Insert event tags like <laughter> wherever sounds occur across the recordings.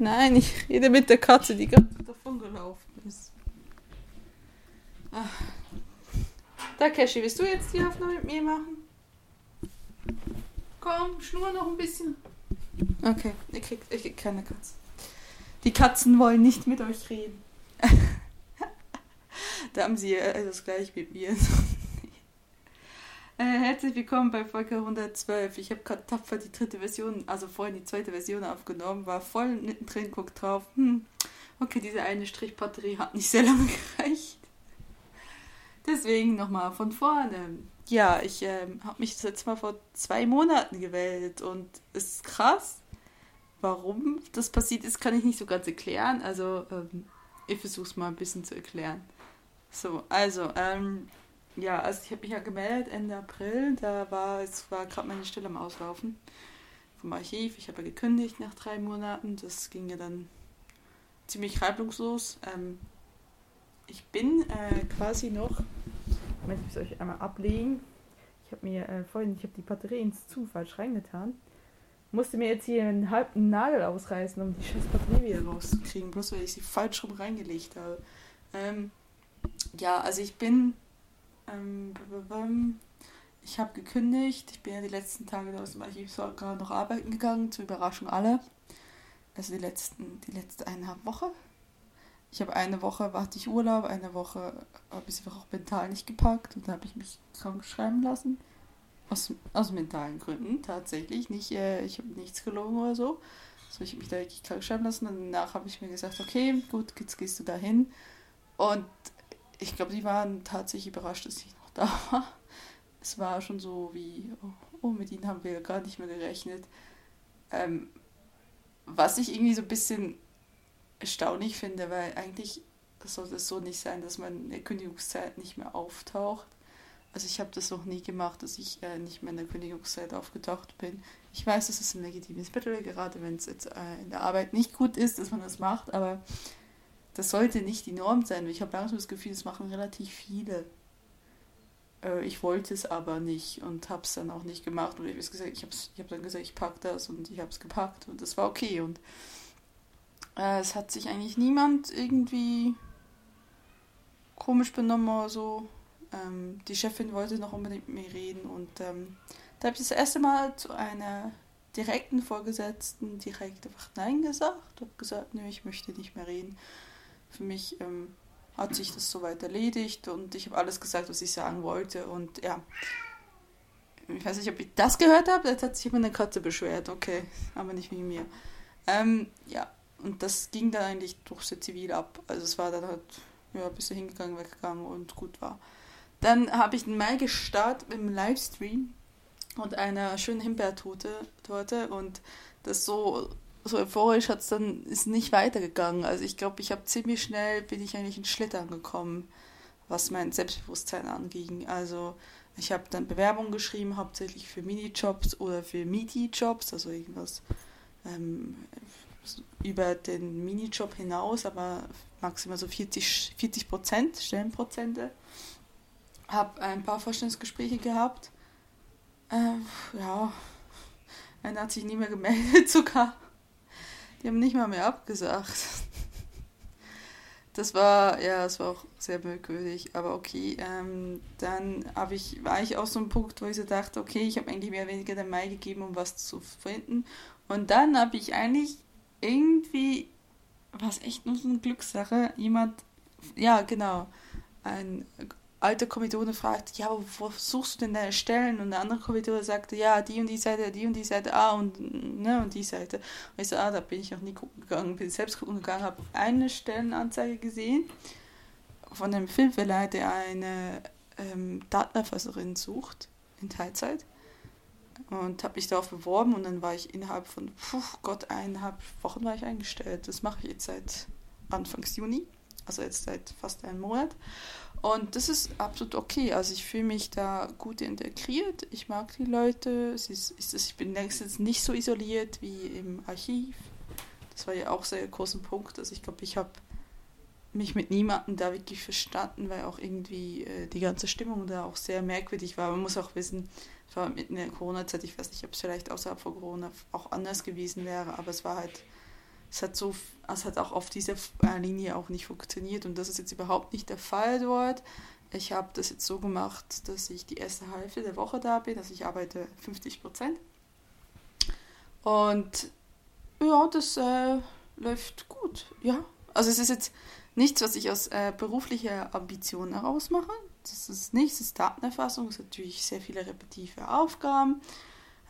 Nein, ich rede mit der Katze, die gerade davon gelaufen ist. Ach. Takeshi, willst du jetzt die Aufnahme mit mir machen? Komm, schnur noch ein bisschen. Okay, ihr kriegt, ihr kriegt keine Katze. Die Katzen wollen nicht mit euch reden. <laughs> da haben sie das gleiche mit mir. Äh, herzlich willkommen bei Folge 112. Ich habe gerade tapfer die dritte Version, also vorhin die zweite Version aufgenommen, war voll mittendrin, guckt drauf. Hm, okay, diese eine Strichbatterie hat nicht sehr lange <laughs> gereicht. Deswegen nochmal von vorne. Ja, ich ähm, habe mich das letzte Mal vor zwei Monaten gewählt und es ist krass. Warum das passiert ist, kann ich nicht so ganz erklären. Also, ähm, ich versuche es mal ein bisschen zu erklären. So, also, ähm, ja, also ich habe mich ja gemeldet Ende April. Da war, es war gerade meine Stelle am Auslaufen vom Archiv. Ich habe ja gekündigt nach drei Monaten. Das ging ja dann ziemlich reibungslos. Ähm, ich bin äh, quasi noch, Moment, ich muss euch einmal ablegen. Ich habe mir äh, vorhin, ich habe die Batterie ins zu falsch reingetan. Musste mir jetzt hier einen halben Nagel ausreißen, um die scheiß Batterie wieder rauszukriegen, bloß weil ich sie falsch rum reingelegt habe. Ähm, ja, also ich bin ich habe gekündigt. Ich bin ja die letzten Tage aus dem Archiv sogar noch arbeiten gegangen, zur Überraschung alle. Also die letzten, die letzte eineinhalb Woche. Ich habe eine Woche warte ich Urlaub, eine Woche habe ich einfach auch mental nicht gepackt und da habe ich mich krank schreiben lassen. Aus, aus mentalen Gründen tatsächlich. Nicht, äh, ich habe nichts gelogen oder so. So, ich habe mich da wirklich krank schreiben lassen und danach habe ich mir gesagt, okay, gut, jetzt gehst du da hin. Und ich glaube, die waren tatsächlich überrascht, dass ich noch da war. Es war schon so wie, oh, oh mit ihnen haben wir gar nicht mehr gerechnet. Ähm, was ich irgendwie so ein bisschen erstaunlich finde, weil eigentlich sollte es so nicht sein, dass man in der Kündigungszeit nicht mehr auftaucht. Also ich habe das noch nie gemacht, dass ich äh, nicht mehr in der Kündigungszeit aufgetaucht bin. Ich weiß, das ist ein legitimes Mittel, gerade wenn es jetzt äh, in der Arbeit nicht gut ist, dass man das macht, aber das sollte nicht die Norm sein. Ich habe langsam das Gefühl, das machen relativ viele. Äh, ich wollte es aber nicht und habe es dann auch nicht gemacht. Und ich habe ich ich hab dann gesagt, ich packe das und ich habe es gepackt und das war okay. Und äh, es hat sich eigentlich niemand irgendwie komisch benommen oder so. Ähm, die Chefin wollte noch unbedingt mit mir reden und ähm, da habe ich das erste Mal zu einer direkten Vorgesetzten direkt einfach Nein gesagt. Habe gesagt, nö, ich möchte nicht mehr reden für mich ähm, hat sich das soweit erledigt und ich habe alles gesagt, was ich sagen wollte. Und ja, ich weiß nicht, ob ich das gehört habe. Jetzt hat sich immer eine Katze beschwert. Okay, aber nicht wegen mir. Ähm, ja, und das ging dann eigentlich durch sehr zivil ab. Also es war dann halt, ja, bis er hingegangen, weggegangen und gut war. Dann habe ich den Mai gestartet einem Livestream und einer schönen Himbeertorte und das so so euphorisch hat es dann ist nicht weitergegangen. Also ich glaube, ich habe ziemlich schnell bin ich eigentlich in Schlittern gekommen, was mein Selbstbewusstsein anging. Also ich habe dann Bewerbungen geschrieben, hauptsächlich für Minijobs oder für Meaty-Jobs, also irgendwas ähm, über den Minijob hinaus, aber maximal so 40, 40 Prozent, Stellenprozente. Habe ein paar Vorstellungsgespräche gehabt. Äh, ja, einer hat sich nie mehr gemeldet <laughs> sogar. Die haben nicht mal mehr abgesagt. Das war, ja, es war auch sehr merkwürdig, aber okay. Ähm, dann ich, war ich auch so ein Punkt, wo ich so dachte, okay, ich habe eigentlich mehr oder weniger den Mai gegeben, um was zu finden. Und dann habe ich eigentlich irgendwie, was echt nur so eine Glückssache, jemand, ja, genau, ein alte Kommilitone fragt, ja, wo suchst du denn deine Stellen? Und der andere Kommilitone sagte, ja, die und die Seite, die und die Seite, ah, und, ne, und die Seite. Und ich so, ah, da bin ich noch nie gucken gegangen, bin selbst gucken gegangen, habe eine Stellenanzeige gesehen von einem Filmverleih, der eine ähm, Datenerfasserin sucht in Teilzeit. Und habe mich darauf beworben und dann war ich innerhalb von, puh, Gott, eineinhalb Wochen war ich eingestellt. Das mache ich jetzt seit Anfangs Juni, also jetzt seit fast einem Monat. Und das ist absolut okay. Also ich fühle mich da gut integriert. Ich mag die Leute. Es ist, ist, ich bin längstens nicht so isoliert wie im Archiv. Das war ja auch sehr großen Punkt. Also ich glaube, ich habe mich mit niemandem da wirklich verstanden, weil auch irgendwie äh, die ganze Stimmung da auch sehr merkwürdig war. Man muss auch wissen, es war mitten in der Corona-Zeit, ich weiß nicht, ob es vielleicht außerhalb von Corona auch anders gewesen wäre, aber es war halt, es hat so, es hat auch auf dieser äh, Linie auch nicht funktioniert und das ist jetzt überhaupt nicht der Fall dort. Ich habe das jetzt so gemacht, dass ich die erste Hälfte der Woche da bin, also ich arbeite 50 Prozent. Und ja, das äh, läuft gut, ja. Also es ist jetzt nichts, was ich aus äh, beruflicher Ambition heraus mache. Das ist nichts, es ist Datenerfassung, es ist natürlich sehr viele repetitive Aufgaben.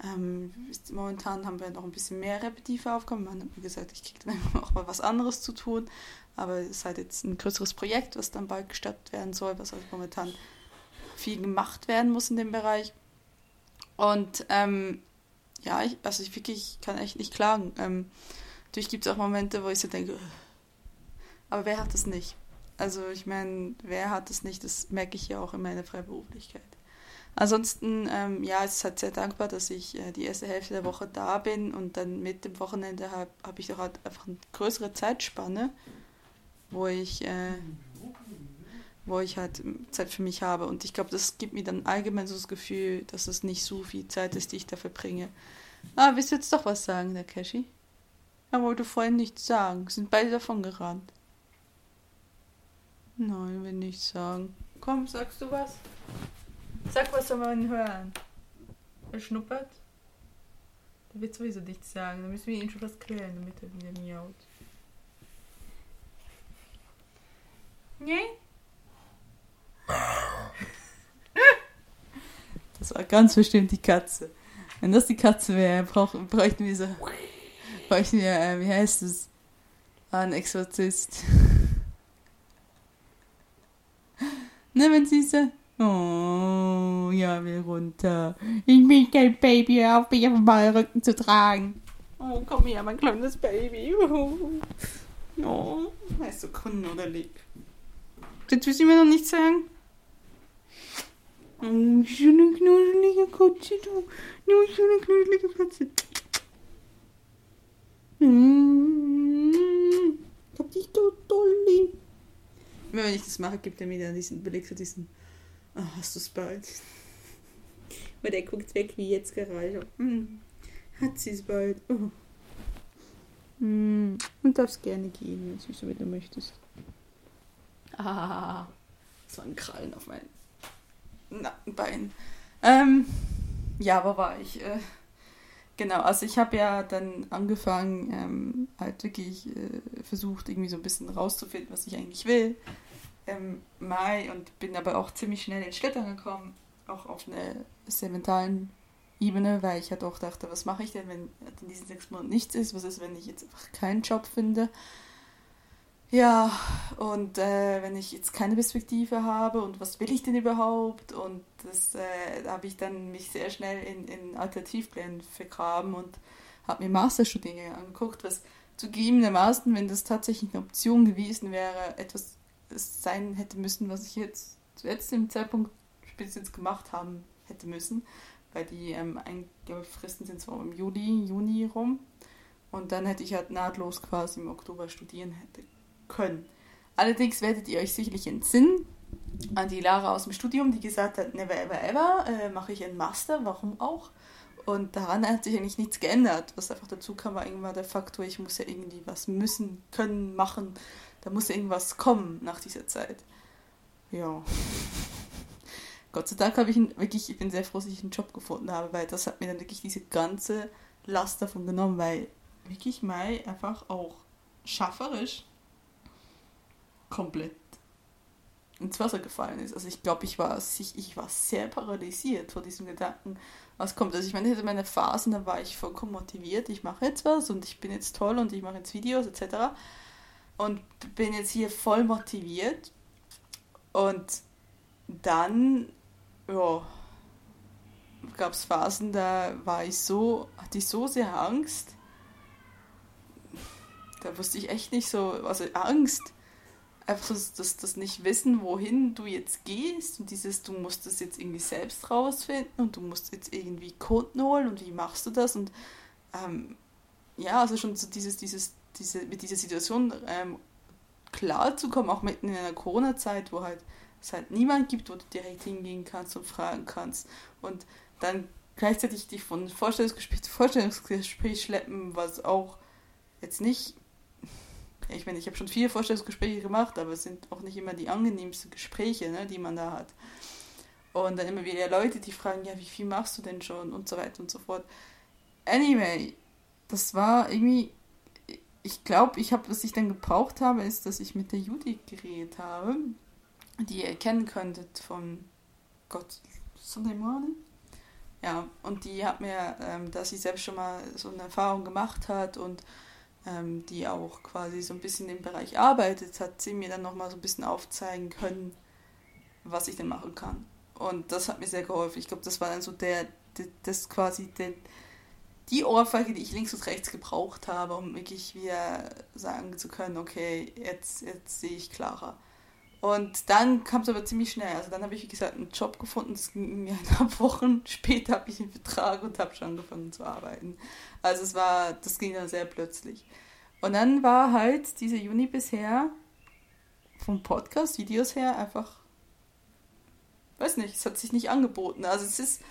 Ähm, momentan haben wir noch ein bisschen mehr repetitive Aufgaben. Man hat mir gesagt, ich kriege dann <laughs> auch mal was anderes zu tun. Aber es ist halt jetzt ein größeres Projekt, was dann bald gestartet werden soll, was also momentan viel gemacht werden muss in dem Bereich. Und ähm, ja, ich, also ich wirklich kann echt nicht klagen. Ähm, natürlich gibt es auch Momente, wo ich so denke, aber wer hat das nicht? Also ich meine, wer hat das nicht? Das merke ich ja auch in meiner Freiberuflichkeit. Ansonsten, ähm, ja, es ist halt sehr dankbar, dass ich äh, die erste Hälfte der Woche da bin und dann mit dem Wochenende habe hab ich doch halt einfach eine größere Zeitspanne, wo ich, äh, wo ich halt Zeit für mich habe. Und ich glaube, das gibt mir dann allgemein so das Gefühl, dass es nicht so viel Zeit ist, die ich dafür bringe. Ah, willst du jetzt doch was sagen, der Cashy? Er wollte vorhin nichts sagen. Sind beide davon gerannt. Nein, will nichts sagen. Komm, sagst du was? Sag was soll man hören. Er schnuppert. Der wird sowieso nichts sagen. Dann müssen wir ihn schon was klären, damit er wieder miaut. Nee? <laughs> Das war ganz bestimmt die Katze. Wenn das die Katze wäre, brauch, bräuchten wir so. Bräuchten wir, äh, wie heißt es? Ein Exorzist. Ne, wenn sie so. Oh, ja, will runter. Ich will kein Baby, hör auf mich auf meinen Rücken zu tragen. Oh, komm her, mein kleines Baby. <laughs> Oh, weißt du, Kunden oder lieb. Jetzt willst du mir noch nichts sagen? Oh, so eine knusselige Katze, du. So eine knusselige Katze. Mm, ich hab dich so toll lieb. Immer wenn ich das mache, gibt er mir dann diesen so diesen, oh, hast du es bald? Und er guckt weg, wie jetzt gerade. Hm, hat sie es bald? Oh. Hm, und darfst gerne gehen, wenn du möchtest. Ah, das war ein Krallen auf meinen Nackenbein. Ähm, ja, wo war ich? Äh, Genau, also ich habe ja dann angefangen, ähm, halt wirklich äh, versucht, irgendwie so ein bisschen rauszufinden, was ich eigentlich will im Mai und bin aber auch ziemlich schnell ins Schlittern gekommen, auch auf einer sehr mentalen Ebene, weil ich halt auch dachte, was mache ich denn, wenn in diesen sechs Monaten nichts ist, was ist, wenn ich jetzt einfach keinen Job finde. Ja, und äh, wenn ich jetzt keine Perspektive habe und was will ich denn überhaupt? Und das äh, habe ich dann mich sehr schnell in, in Alternativplänen vergraben und habe mir Masterstudiengänge angeguckt, was zugegebenermaßen, wenn das tatsächlich eine Option gewesen wäre, etwas sein hätte müssen, was ich jetzt zu jetzt im Zeitpunkt spätestens gemacht haben hätte müssen, weil die ähm, Fristen sind so im Juli, Juni rum und dann hätte ich halt nahtlos quasi im Oktober studieren hätte können. Allerdings werdet ihr euch sicherlich entsinnen an die Lara aus dem Studium, die gesagt hat, never ever ever, äh, mache ich einen Master, warum auch? Und daran hat sich eigentlich nichts geändert. Was einfach dazu kam, war irgendwann der Faktor, ich muss ja irgendwie was müssen, können, machen. Da muss irgendwas kommen nach dieser Zeit. Ja. Gott sei Dank habe ich ihn wirklich, ich bin sehr froh, dass ich einen Job gefunden habe, weil das hat mir dann wirklich diese ganze Last davon genommen, weil wirklich Mai einfach auch schafferisch komplett ins Wasser gefallen ist. Also ich glaube, ich war, ich war sehr paralysiert vor diesem Gedanken, was kommt. Also ich meine, ich hatte meine Phasen, da war ich vollkommen motiviert, ich mache jetzt was und ich bin jetzt toll und ich mache jetzt Videos etc. Und bin jetzt hier voll motiviert. Und dann, gab es Phasen, da war ich so, hatte ich so sehr Angst. Da wusste ich echt nicht so, also Angst einfach so das, das nicht wissen, wohin du jetzt gehst und dieses, du musst das jetzt irgendwie selbst rausfinden und du musst jetzt irgendwie Kunden holen und wie machst du das und ähm, ja, also schon so dieses, dieses, diese, mit dieser Situation ähm, klar zu kommen, auch mitten in einer Corona-Zeit, wo halt es halt niemand gibt, wo du direkt hingehen kannst und fragen kannst. Und dann gleichzeitig dich von Vorstellungsgespräch zu Vorstellungsgespräch schleppen, was auch jetzt nicht. Ich meine, ich habe schon viele Vorstellungsgespräche gemacht, aber es sind auch nicht immer die angenehmsten Gespräche, ne, die man da hat. Und dann immer wieder Leute, die fragen, ja, wie viel machst du denn schon und so weiter und so fort. Anyway, das war irgendwie ich glaube, ich habe, was ich dann gebraucht habe, ist, dass ich mit der Judith geredet habe, die ihr kennen könntet von Gott, Sunday Morning. Ja, und die hat mir, ähm, dass sie selbst schon mal so eine Erfahrung gemacht hat und ähm, die auch quasi so ein bisschen im Bereich arbeitet, hat sie mir dann nochmal so ein bisschen aufzeigen können, was ich denn machen kann. Und das hat mir sehr geholfen. Ich glaube, das war dann so der, der das quasi der, die Ohrfeige, die ich links und rechts gebraucht habe, um wirklich wieder sagen zu können, okay, jetzt, jetzt sehe ich klarer. Und dann kam es aber ziemlich schnell. Also dann habe ich, wie gesagt, einen Job gefunden. Das ging mir eineinhalb <laughs> Wochen später habe ich einen Vertrag und habe schon angefangen zu arbeiten. Also es war, das ging dann sehr plötzlich. Und dann war halt diese Juni bisher vom Podcast, Videos her einfach, weiß nicht, es hat sich nicht angeboten. Also es ist,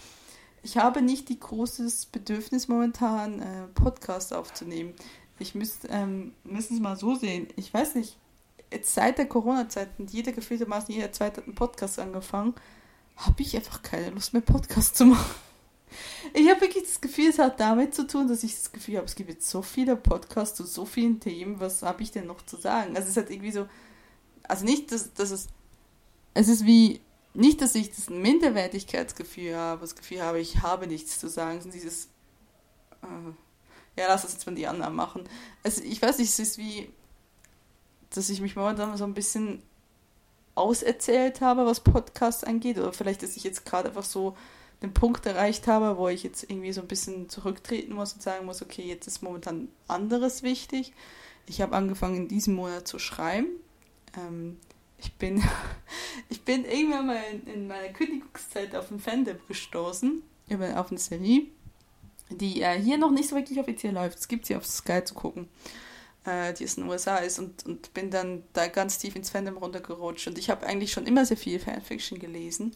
ich habe nicht die großes Bedürfnis momentan, äh, Podcasts aufzunehmen. Ich müsste ähm, es mal so sehen. Ich weiß nicht, jetzt seit der Corona-Zeit und jeder gefühltermaßen, jeder zweite hat einen Podcast angefangen, habe ich einfach keine Lust mehr, Podcasts zu machen. Ich habe wirklich das Gefühl, es hat damit zu tun, dass ich das Gefühl habe, es gibt jetzt so viele Podcasts zu so vielen Themen, was habe ich denn noch zu sagen? Also es hat irgendwie so, also nicht, dass, dass es, es ist wie, nicht, dass ich das Minderwertigkeitsgefühl habe, das Gefühl habe, ich habe nichts zu sagen, sondern dieses, äh, ja, lass das jetzt mal die anderen machen. Also ich weiß nicht, es ist wie, dass ich mich momentan so ein bisschen auserzählt habe, was Podcasts angeht, oder vielleicht, dass ich jetzt gerade einfach so den Punkt erreicht habe, wo ich jetzt irgendwie so ein bisschen zurücktreten muss und sagen muss, okay, jetzt ist momentan anderes wichtig. Ich habe angefangen in diesem Monat zu schreiben. Ähm, ich bin, <laughs> ich bin irgendwann mal in, in meiner Kündigungszeit auf ein Fandom gestoßen, über, auf eine Serie, die äh, hier noch nicht so wirklich offiziell läuft. Es gibt sie auf Sky zu gucken, äh, die es in den USA ist und, und bin dann da ganz tief ins Fandom runtergerutscht. Und ich habe eigentlich schon immer sehr viel Fanfiction gelesen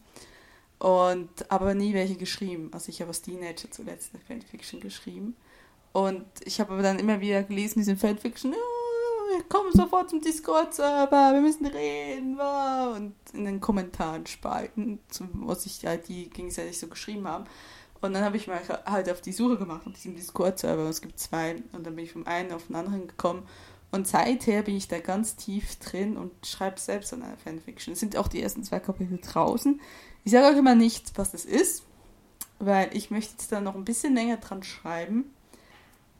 und aber nie welche geschrieben. Also ich habe als Teenager zuletzt eine Fanfiction geschrieben. Und ich habe aber dann immer wieder gelesen, diese Fanfiction, ja, kommen sofort zum Discord-Server, wir müssen reden. Und in den Kommentaren spalten, was sich halt die gegenseitig so geschrieben haben. Und dann habe ich mal halt auf die Suche gemacht auf diesem Discord-Server. Es gibt zwei. Und dann bin ich vom einen auf den anderen gekommen. Und seither bin ich da ganz tief drin und schreibe selbst an einer Fanfiction. Es sind auch die ersten zwei Kapitel draußen. Ich sage euch immer nicht, was das ist, weil ich möchte jetzt da noch ein bisschen länger dran schreiben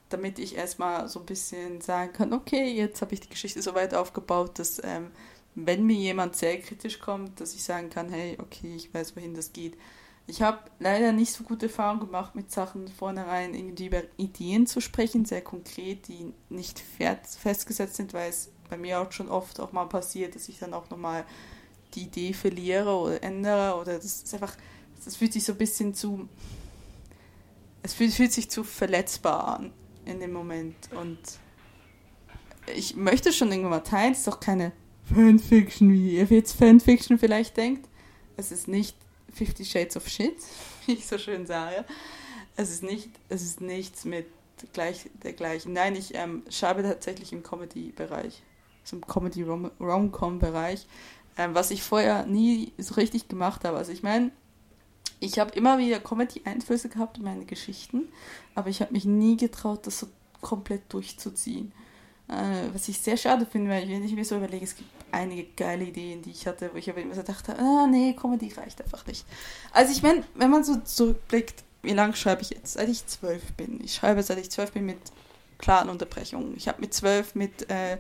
damit ich erstmal so ein bisschen sagen kann, okay, jetzt habe ich die Geschichte so weit aufgebaut, dass ähm, wenn mir jemand sehr kritisch kommt, dass ich sagen kann, hey, okay, ich weiß, wohin das geht. Ich habe leider nicht so gute Erfahrungen gemacht mit Sachen vornherein irgendwie über Ideen zu sprechen, sehr konkret, die nicht festgesetzt sind, weil es bei mir auch schon oft auch mal passiert, dass ich dann auch nochmal die Idee verliere oder ändere oder das ist einfach, das fühlt sich so ein bisschen zu, es fühlt, fühlt sich zu verletzbar an in dem Moment. Und ich möchte schon irgendwann mal teilen, es ist doch keine Fanfiction, wie ihr jetzt Fanfiction vielleicht denkt. Es ist nicht Fifty Shades of Shit, <laughs> wie ich so schön sage. Es ist nicht, es ist nichts mit gleich, dergleichen. Nein, ich ähm, schreibe tatsächlich im Comedy-Bereich, so im Comedy-Rom-Com-Bereich, ähm, was ich vorher nie so richtig gemacht habe. Also ich meine, ich habe immer wieder Comedy-Einflüsse gehabt in meine Geschichten, aber ich habe mich nie getraut, das so komplett durchzuziehen. Äh, was ich sehr schade finde, weil wenn ich mir so überlege, es gibt einige geile Ideen, die ich hatte, wo ich aber immer so dachte, ah nee, Comedy reicht einfach nicht. Also ich meine, wenn man so zurückblickt, wie lange schreibe ich jetzt? Seit ich zwölf bin. Ich schreibe seit ich zwölf bin mit klaren Unterbrechungen. Ich habe mit zwölf mit äh,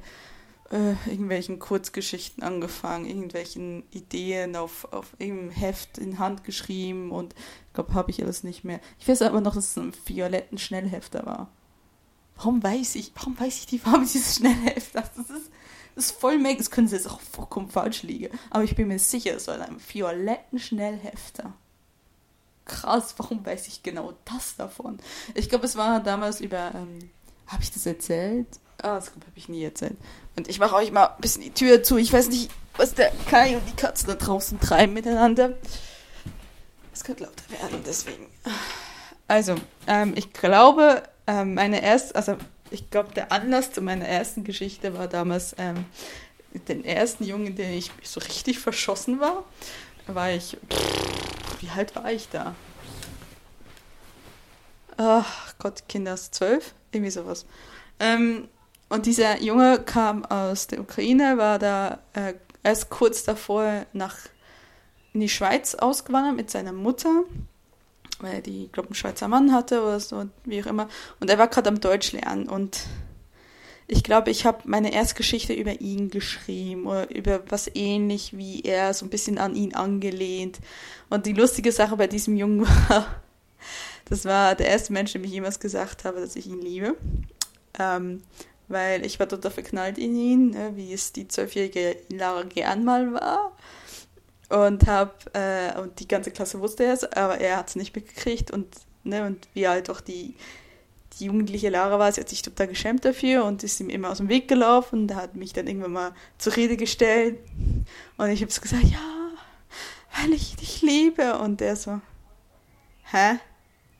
äh, irgendwelchen Kurzgeschichten angefangen, irgendwelchen Ideen auf, auf irgendeinem Heft in Hand geschrieben und ich glaube, habe ich alles nicht mehr. Ich weiß aber noch, dass es ein violetten Schnellhefter war. Warum weiß ich, warum weiß ich die Farbe dieses Schnellhefters? Das ist, das ist voll mega, das können sie jetzt auch vollkommen falsch liegen, aber ich bin mir sicher, es war ein violetten Schnellhefter. Krass, warum weiß ich genau das davon? Ich glaube, es war damals über, ähm, habe ich das erzählt? Ah, das habe ich nie erzählt. Und ich mache euch mal ein bisschen die Tür zu. Ich weiß nicht, was der Kai und die Katzen da draußen treiben miteinander. Es könnte lauter werden, deswegen. Also, ähm, ich glaube, ähm, meine erste, also ich glaube, der Anlass zu meiner ersten Geschichte war damals ähm, den ersten Jungen, den ich so richtig verschossen war. War ich, pff, wie alt war ich da? Ach Gott, Kinder zwölf, irgendwie sowas. Ähm, und dieser Junge kam aus der Ukraine, war da äh, erst kurz davor nach in die Schweiz ausgewandert mit seiner Mutter, weil die, glaube einen Schweizer Mann hatte oder so, wie auch immer. Und er war gerade am Deutsch lernen und ich glaube, ich habe meine Erstgeschichte über ihn geschrieben oder über was ähnlich wie er, so ein bisschen an ihn angelehnt. Und die lustige Sache bei diesem Jungen <laughs> war, das war der erste Mensch, dem ich jemals gesagt habe, dass ich ihn liebe. Ähm, weil ich war total verknallt in ihn, ne, wie es die zwölfjährige Lara gern mal war. Und hab, äh, und die ganze Klasse wusste es, aber er hat es nicht mitgekriegt und, ne, und wie halt auch die, die jugendliche Lara war, sie hat sich total geschämt dafür und ist ihm immer aus dem Weg gelaufen. Und hat mich dann irgendwann mal zur Rede gestellt. Und ich habe so gesagt, ja, weil ich dich liebe. Und der so, hä?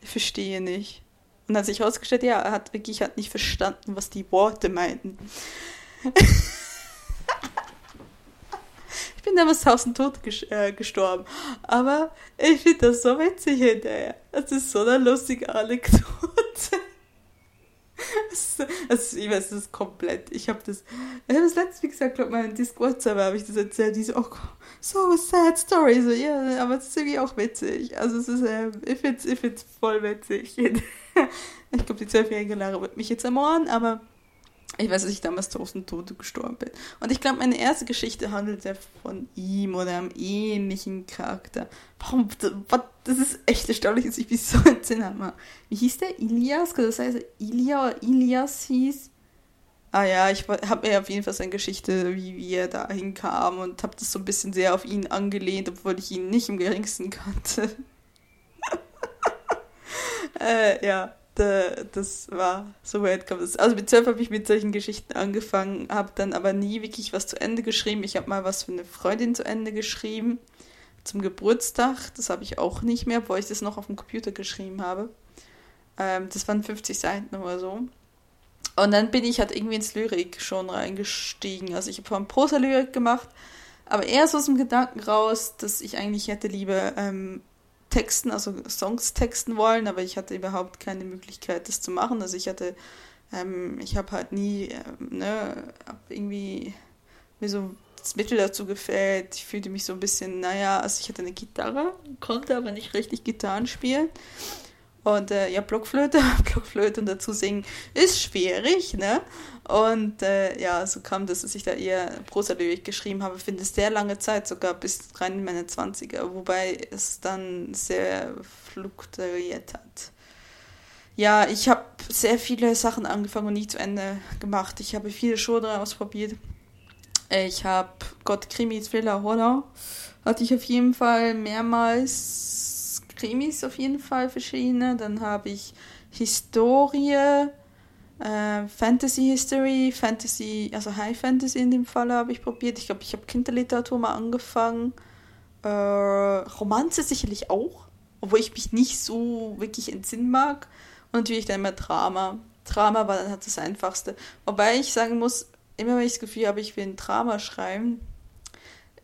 Ich verstehe nicht. Und dann hat sich herausgestellt, ja, er hat wirklich hat nicht verstanden, was die Worte meinten. ich bin damals tausend tot äh, gestorben. Aber ich finde das so witzig hinterher. Das ist so eine lustige Anekdote. Also, ich weiß, das ist komplett. Ich habe das, ich habe das letzte, wie gesagt, glaube meinem Discord-Server habe ich das erzählt. Die so, oh, so sad story. So, ja, aber es ist irgendwie auch witzig. Also, es ist, äh, ich finde es voll witzig. <laughs> <laughs> ich glaube, die zwölfjährige Lara wird mich jetzt ermorden, aber ich weiß, dass ich damals tausend Tote gestorben bin. Und ich glaube, meine erste Geschichte handelt ja von ihm oder einem ähnlichen Charakter. Warum? Das ist echt erstaunlich, dass ich mich so <laughs> entsinnen habe. Wie hieß der? Ilias? Das heißt, Ilia oder Ilias hieß? Ah ja, ich habe mir auf jeden Fall seine Geschichte, wie, wie er da hinkam und habe das so ein bisschen sehr auf ihn angelehnt, obwohl ich ihn nicht im geringsten kannte. Äh, ja das war so weit kam das. Also mit zwölf habe ich mit solchen Geschichten angefangen, habe dann aber nie wirklich was zu Ende geschrieben. Ich habe mal was für eine Freundin zu Ende geschrieben zum Geburtstag. Das habe ich auch nicht mehr, obwohl ich das noch auf dem Computer geschrieben habe. Ähm, das waren 50 Seiten oder so. Und dann bin ich halt irgendwie ins Lyrik schon reingestiegen. Also ich habe vorhin Prosa-Lyrik gemacht, aber eher so aus dem Gedanken raus, dass ich eigentlich hätte lieber ähm, texten, also Songs texten wollen, aber ich hatte überhaupt keine Möglichkeit, das zu machen. Also ich hatte, ähm, ich habe halt nie, ähm, ne, irgendwie mir so das Mittel dazu gefällt. Ich fühlte mich so ein bisschen, naja, also ich hatte eine Gitarre, konnte aber nicht richtig Gitarren spielen. Und äh, ja, Blockflöte, <laughs> Blockflöte und dazu singen ist schwierig, ne? Und äh, ja, so kam das, dass ich da eher Prosa-Lyrik geschrieben habe, finde es sehr lange Zeit, sogar bis rein in meine 20er, wobei es dann sehr fluktuiert hat. Ja, ich habe sehr viele Sachen angefangen und nie zu Ende gemacht. Ich habe viele Genre ausprobiert. Ich habe Gott, Krimi, Thriller, Horror. Hatte ich auf jeden Fall mehrmals Krimis auf jeden Fall verschiedene. Dann habe ich Historie, äh, Fantasy History, Fantasy, also High Fantasy in dem Fall habe ich probiert. Ich glaube, ich habe Kinderliteratur mal angefangen. Äh, Romanze sicherlich auch, obwohl ich mich nicht so wirklich entsinnen mag. Und natürlich dann immer Drama. Drama war dann halt das Einfachste. Wobei ich sagen muss, immer wenn ich das Gefühl habe, ich will ein Drama schreiben,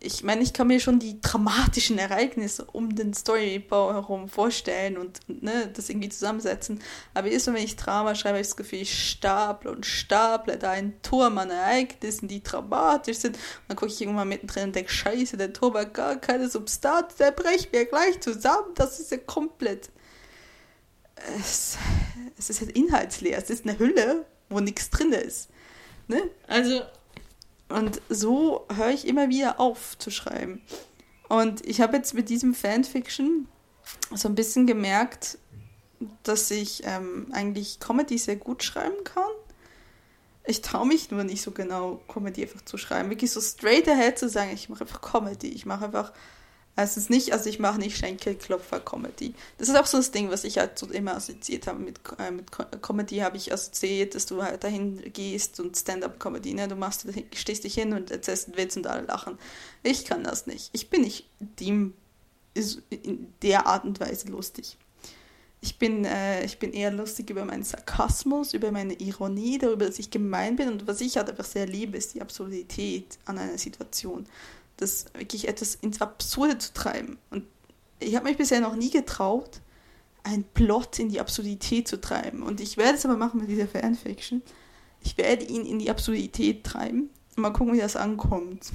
ich meine, ich kann mir schon die dramatischen Ereignisse um den Storybau herum vorstellen und, ne, das irgendwie zusammensetzen. Aber ist so, wenn ich Drama schreibe, habe ich das Gefühl, ich staple und staple da ein Turm an Ereignissen, die dramatisch sind. Und dann gucke ich irgendwann mittendrin und denke, scheiße, der Turm hat gar keine Substanz, der bricht mir gleich zusammen. Das ist ja komplett... Es, es ist halt inhaltsleer. Es ist eine Hülle, wo nichts drin ist. Ne? Also und so höre ich immer wieder auf zu schreiben. Und ich habe jetzt mit diesem Fanfiction so ein bisschen gemerkt, dass ich ähm, eigentlich Comedy sehr gut schreiben kann. Ich traue mich nur nicht so genau, Comedy einfach zu schreiben. Wirklich so straight ahead zu sagen, ich mache einfach Comedy. Ich mache einfach Also es ist nicht, also ich mache nicht Schenkelklopfer-Comedy. Das ist auch so das Ding, was ich halt so immer assoziiert habe mit, äh, mit Comedy, habe ich assoziiert, dass du halt dahin gehst und Stand-up-Comedy, ne? Du machst, stehst dich hin und erzählst einen Witz und alle lachen. Ich kann das nicht. Ich bin nicht dem in der Art und Weise lustig. Ich bin, äh, ich bin eher lustig über meinen Sarkasmus, über meine Ironie, darüber, dass ich gemein bin und was ich halt einfach sehr liebe, ist die Absurdität an einer Situation das wirklich etwas ins Absurde zu treiben. Und ich habe mich bisher noch nie getraut, einen Plot in die Absurdität zu treiben. Und ich werde es aber machen mit dieser Fanfiction. Ich werde ihn in die Absurdität treiben. Und mal gucken, wie das ankommt.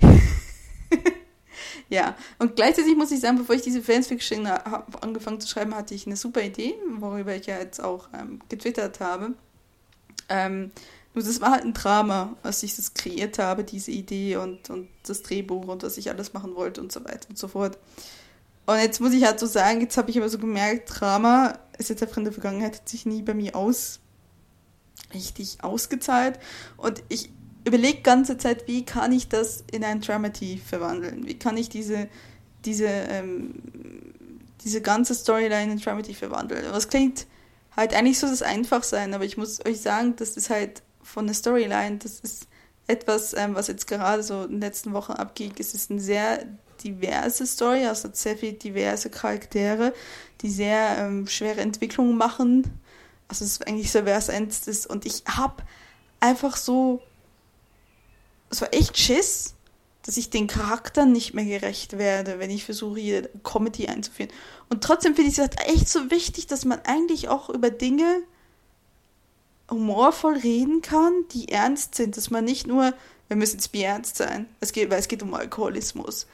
<laughs> ja, und gleichzeitig muss ich sagen, bevor ich diese Fanfiction angefangen zu schreiben, hatte ich eine super Idee, worüber ich ja jetzt auch ähm, getwittert habe. Ähm, nur das war halt ein Drama, als ich das kreiert habe, diese Idee und, und das Drehbuch und was ich alles machen wollte und so weiter und so fort. Und jetzt muss ich halt so sagen, jetzt habe ich aber so gemerkt, Drama ist jetzt einfach in der Vergangenheit, hat sich nie bei mir aus richtig ausgezahlt. Und ich überlege ganze Zeit, wie kann ich das in ein Dramedy verwandeln? Wie kann ich diese, diese, ähm, diese ganze Storyline in Dramedy verwandeln? Was klingt halt eigentlich so das Einfachsein, aber ich muss euch sagen, das ist halt von der Storyline, das ist etwas, ähm, was jetzt gerade so in den letzten Wochen abgeht. Es ist eine sehr diverse Story, also sehr viele diverse Charaktere, die sehr ähm, schwere Entwicklungen machen. Also es ist eigentlich so, wer es ist. Und ich habe einfach so, es war echt Schiss, dass ich den Charakteren nicht mehr gerecht werde, wenn ich versuche, hier Comedy einzuführen. Und trotzdem finde ich es halt echt so wichtig, dass man eigentlich auch über Dinge humorvoll reden kann, die ernst sind, dass man nicht nur, wir müssen jetzt ernst sein, es geht, weil es geht um Alkoholismus.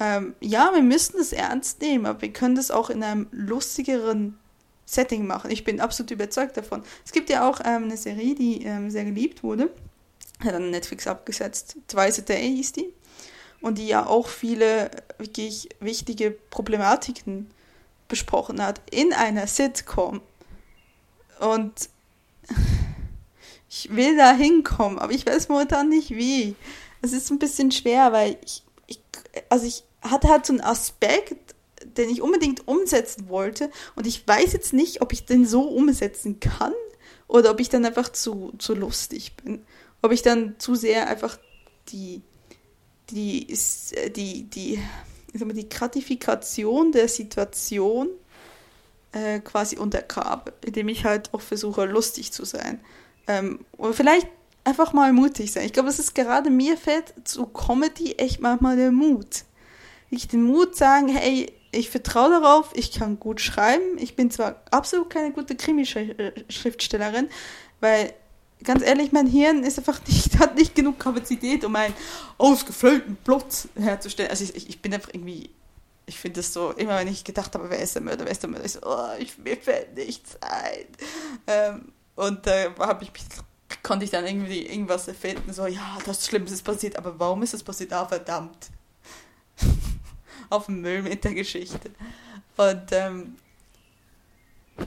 Ähm, ja, wir müssen das ernst nehmen, aber wir können das auch in einem lustigeren Setting machen. Ich bin absolut überzeugt davon. Es gibt ja auch ähm, eine Serie, die ähm, sehr geliebt wurde, hat dann Netflix abgesetzt, Twice a Day hieß die, und die ja auch viele wirklich wichtige Problematiken besprochen hat in einer Sitcom. Und ich will da hinkommen, aber ich weiß momentan nicht wie. Es ist ein bisschen schwer, weil ich, ich also ich hatte halt so einen Aspekt, den ich unbedingt umsetzen wollte und ich weiß jetzt nicht, ob ich den so umsetzen kann oder ob ich dann einfach zu, zu lustig bin. Ob ich dann zu sehr einfach die, die, die, die, mal, die Gratifikation der Situation äh, quasi untergrabe, indem ich halt auch versuche, lustig zu sein. Ähm, vielleicht einfach mal mutig sein. Ich glaube, es ist gerade mir fällt zu Comedy echt manchmal der Mut. Ich den Mut sagen, hey, ich vertraue darauf, ich kann gut schreiben. Ich bin zwar absolut keine gute Krimi-Schriftstellerin, weil ganz ehrlich, mein Hirn ist einfach <laughs> nicht, hat nicht genug Kapazität, um einen ausgefüllten Plot herzustellen. Also ich, ich bin einfach irgendwie, ich finde es so, immer wenn ich gedacht habe, wer ist der Mörder, wer ist der Mörder, ich so, oh, ich, mir fällt nichts ein. Ähm, und da äh, ich mich konnte ich dann irgendwie irgendwas erfinden, so, ja, das Schlimmste ist passiert, aber warum ist es passiert? Ah, verdammt. <laughs> Auf dem Müll mit der Geschichte. Und ähm,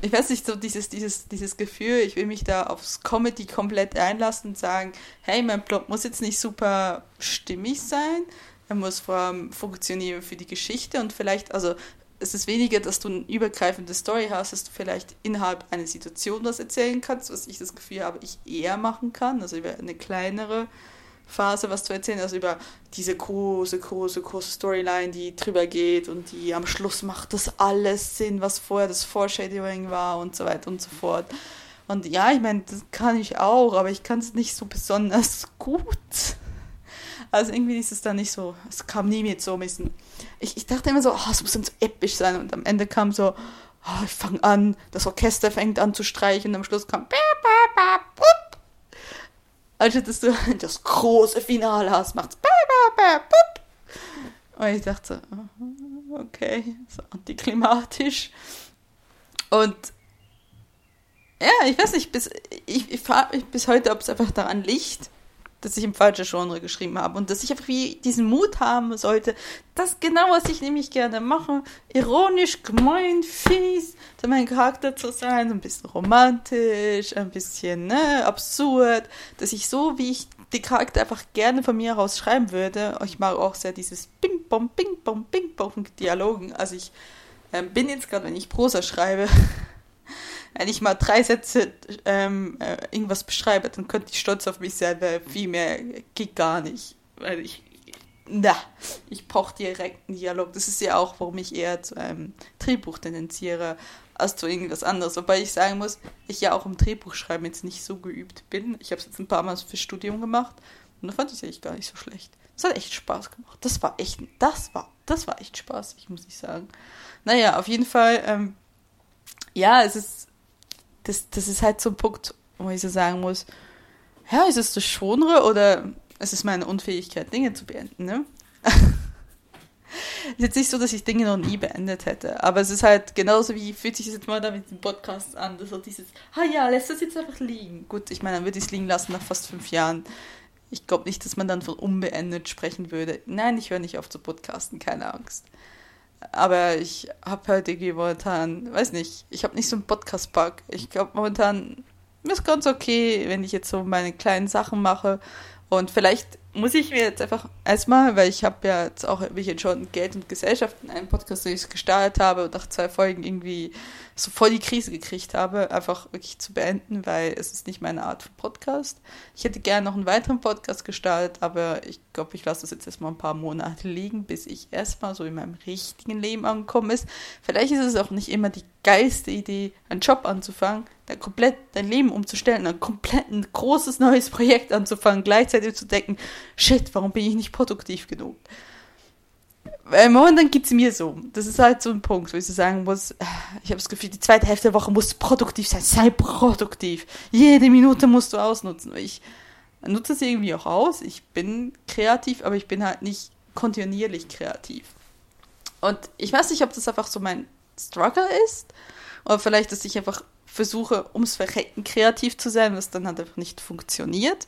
ich weiß nicht, so dieses, dieses, dieses Gefühl, ich will mich da aufs Comedy komplett einlassen und sagen, hey, mein Plot muss jetzt nicht super stimmig sein, er muss vor allem funktionieren für die Geschichte und vielleicht, also es ist weniger, dass du eine übergreifende Story hast, dass du vielleicht innerhalb einer Situation was erzählen kannst, was ich das Gefühl habe, ich eher machen kann, also über eine kleinere Phase was zu erzählen, also über diese große, große, große Storyline, die drüber geht und die am Schluss macht das alles Sinn, was vorher das Foreshadowing war und so weiter und so fort. Und ja, ich meine, das kann ich auch, aber ich kann es nicht so besonders gut. Also irgendwie ist es dann nicht so, es kam nie mit so ein bisschen. Ich, ich dachte immer so, oh, es muss dann so episch sein. Und am Ende kam so, oh, ich fange an, das Orchester fängt an zu streichen. Und am Schluss kam also dass du <laughs> das große Finale hast, macht's und ich dachte so, okay, so antiklimatisch. Und ja, ich weiß nicht, bis, ich, ich frage mich bis heute, ob es einfach daran liegt, dass ich im falschen Genre geschrieben habe und dass ich einfach wie diesen Mut haben sollte, das genau, was ich nämlich gerne mache, ironisch, gemein, fies, so mein Charakter zu sein, ein bisschen romantisch, ein bisschen ne, absurd, dass ich so, wie ich die Charakter einfach gerne von mir aus schreiben würde. Ich mag auch sehr dieses Ping-Pong, Ping-Pong, Ping-Pong Dialogen. Also ich ähm, bin jetzt gerade, wenn ich Prosa schreibe, <laughs> wenn ich mal drei Sätze ähm, äh, irgendwas beschreibe, dann könnte ich stolz auf mich sein, weil viel mehr geht gar nicht. Weil ich, na, ich brauche direkt einen Dialog. Das ist ja auch, warum ich eher zu einem Drehbuch tendenziere, als zu irgendwas anderes. Wobei ich sagen muss, ich ja auch im Drehbuchschreiben jetzt nicht so geübt bin. Ich habe es jetzt ein paar Mal für Studium gemacht und da fand ich es eigentlich gar nicht so schlecht. Das hat echt Spaß gemacht. Das war echt, das war, das war echt spaßig, muss ich sagen. Naja, auf jeden Fall, ähm, ja, es ist, das, das ist halt so ein Punkt, wo ich so sagen muss, ja, ist es das Genre oder es ist meine Unfähigkeit, Dinge zu beenden, ne? <laughs> ist jetzt nicht so, dass ich Dinge noch nie beendet hätte, aber es ist halt genauso wie, fühlt sich das jetzt mal da mit dem Podcast an, das so dieses, ah ja, lässt das jetzt einfach liegen. Gut, ich meine, dann würde ich es liegen lassen nach fast fünf Jahren. Ich glaube nicht, dass man dann von unbeendet sprechen würde. Nein, ich höre nicht auf zu podcasten, keine Angst. Aber ich habe halt irgendwie momentan, weiß nicht, ich habe nicht so einen Podcast-Bug. Ich glaube momentan ist ganz okay, wenn ich jetzt so meine kleinen Sachen mache. Und vielleicht muss ich mir jetzt einfach erstmal, weil ich habe ja jetzt auch, wie ich jetzt schon Geld und Gesellschaft in einem Podcast, den ich gestartet habe und nach zwei Folgen irgendwie so voll die Krise gekriegt habe, einfach wirklich zu beenden, weil es ist nicht meine Art von Podcast. Ich hätte gerne noch einen weiteren Podcast gestartet, aber ich glaube, ich lasse das jetzt erstmal ein paar Monate liegen, bis ich erstmal so in meinem richtigen Leben angekommen ist. Vielleicht ist es auch nicht immer die geilste Idee, einen Job anzufangen, dann komplett dein Leben umzustellen, ein komplett ein großes neues Projekt anzufangen, gleichzeitig zu denken, shit, warum bin ich nicht produktiv genug? Weil momentan geht es mir so. Das ist halt so ein Punkt, wo ich so sagen muss, ich habe das Gefühl, die zweite Hälfte der Woche muss produktiv sein. Sei produktiv. Jede Minute musst du ausnutzen. Ich nutze es irgendwie auch aus. Ich bin kreativ, aber ich bin halt nicht kontinuierlich kreativ. Und ich weiß nicht, ob das einfach so mein Struggle ist. Oder vielleicht, dass ich einfach versuche, ums Verrecken kreativ zu sein, was dann halt einfach nicht funktioniert.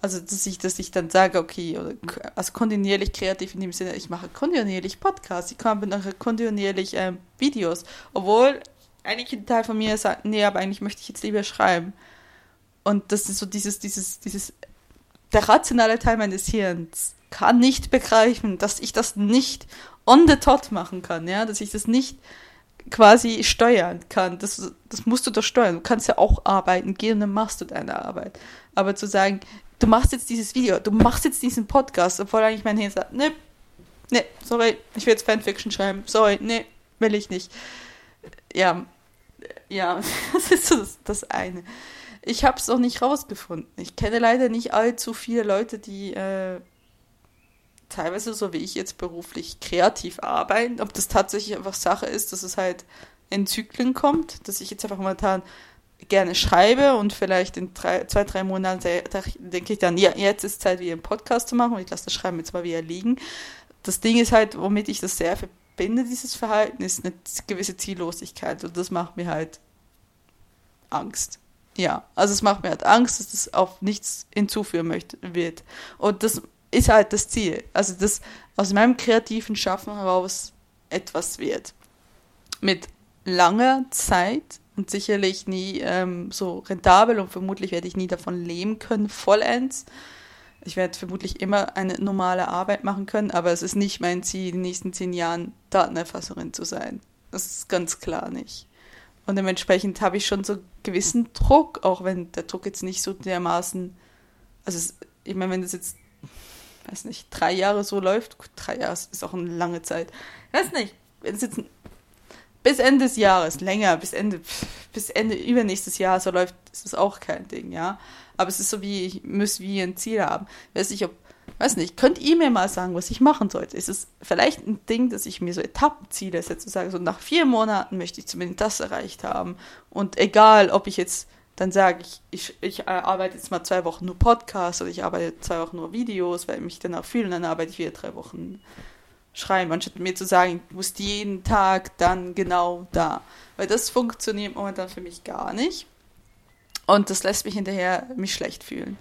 Also, dass ich, dass ich dann sage, okay, oder, also kontinuierlich kreativ in dem Sinne, ich mache kontinuierlich Podcasts, ich mache kontinuierlich ähm, Videos, obwohl eigentlich ein Teil von mir sagt, nee, aber eigentlich möchte ich jetzt lieber schreiben. Und das ist so dieses, dieses, dieses, der rationale Teil meines Hirns kann nicht begreifen, dass ich das nicht on the tot machen kann, ja, dass ich das nicht quasi steuern kann. Das, das musst du doch steuern. Du kannst ja auch arbeiten gehen und dann machst du deine Arbeit. Aber zu sagen, du machst jetzt dieses Video, du machst jetzt diesen Podcast, obwohl eigentlich mein Hirn sagt, ne, ne, sorry, ich will jetzt Fanfiction schreiben, sorry, ne, will ich nicht. Ja, ja, <laughs> das ist so das, eine. Ich habe es auch nicht rausgefunden. Ich kenne leider nicht allzu viele Leute, die äh, teilweise so wie ich jetzt beruflich kreativ arbeiten. Ob das tatsächlich einfach Sache ist, dass es halt in Zyklen kommt, dass ich jetzt einfach momentan gerne schreibe und vielleicht in drei, zwei, drei Monaten denke ich dann, ja, jetzt ist Zeit, wieder einen Podcast zu machen und ich lasse das Schreiben jetzt mal wieder liegen. Das Ding ist halt, womit ich das sehr verbinde, dieses Verhalten, ist eine gewisse Ziellosigkeit und das macht mir halt Angst. Ja, also es macht mir halt Angst, dass es auf nichts hinzuführen möchte, wird. Und das ist halt das Ziel. Also, dass aus meinem kreativen Schaffen heraus etwas wird. Mit langer Zeit und sicherlich nie ähm, so rentabel und vermutlich werde ich nie davon leben können, vollends. Ich werde vermutlich immer eine normale Arbeit machen können, aber es ist nicht mein Ziel, in den nächsten zehn Jahren Datenerfasserin zu sein. Das ist ganz klar nicht. Und dementsprechend habe ich schon so gewissen Druck, auch wenn der Druck jetzt nicht so dermaßen, also ich meine, wenn das jetzt, weiß nicht, drei Jahre so läuft, drei Jahre ist auch eine lange Zeit, weiß nicht, wenn es jetzt bis Ende des Jahres, länger, bis Ende, bis Ende übernächstes Jahr so läuft, ist das auch kein Ding, ja. Aber es ist so wie, ich muss wie ein Ziel haben. Weiß nicht, ob, weiß nicht, könnt ihr mir mal sagen, was ich machen sollte? Ist es vielleicht ein Ding, dass ich mir so Etappenziele setze, sage, so nach vier Monaten möchte ich zumindest das erreicht haben. Und egal, ob ich jetzt dann sage, ich, ich, ich arbeite jetzt mal zwei Wochen nur Podcast oder ich arbeite zwei Wochen nur Videos, weil ich mich danach fühle und dann arbeite ich wieder drei Wochen schreiben, anstatt mir zu sagen, du musst jeden Tag dann genau da. Weil das funktioniert momentan für mich gar nicht. Und das lässt mich hinterher mich schlecht fühlen.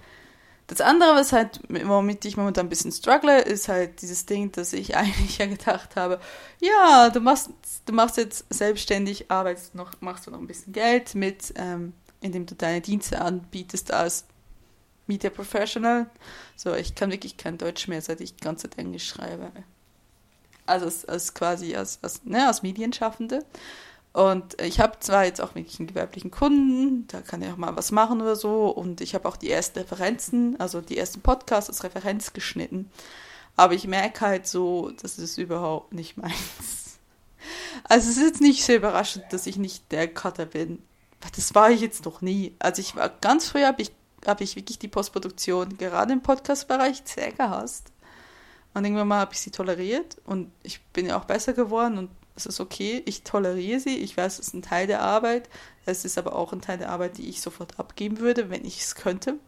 Das andere, was halt, womit ich momentan ein bisschen struggle, ist halt dieses Ding, dass ich <laughs> eigentlich ja gedacht habe, ja, du machst, du machst jetzt selbstständig, arbeitest noch, machst du noch ein bisschen Geld mit, ähm, indem du deine Dienste anbietest als Media Professional. So, ich kann wirklich kein Deutsch mehr, seit ich die ganze Zeit Englisch schreibe. Also als, als quasi als, als, ne, als Medienschaffende. Und ich habe zwar jetzt auch wirklich einen gewerblichen Kunden, da kann ich auch mal was machen oder so. Und ich habe auch die ersten Referenzen, also die ersten Podcasts als Referenz geschnitten. Aber ich merke halt so, das ist überhaupt nicht meins. Also es ist jetzt nicht sehr überraschend, dass ich nicht der Cutter bin. Das war ich jetzt noch nie. Also ich war ganz früh habe ich, hab ich wirklich die Postproduktion gerade im Podcast-Bereich sehr gehasst. Und irgendwann mal habe ich sie toleriert und ich bin ja auch besser geworden und es ist okay, ich toleriere sie, ich weiß, es ist ein Teil der Arbeit, es ist aber auch ein Teil der Arbeit, die ich sofort abgeben würde, wenn ich es könnte.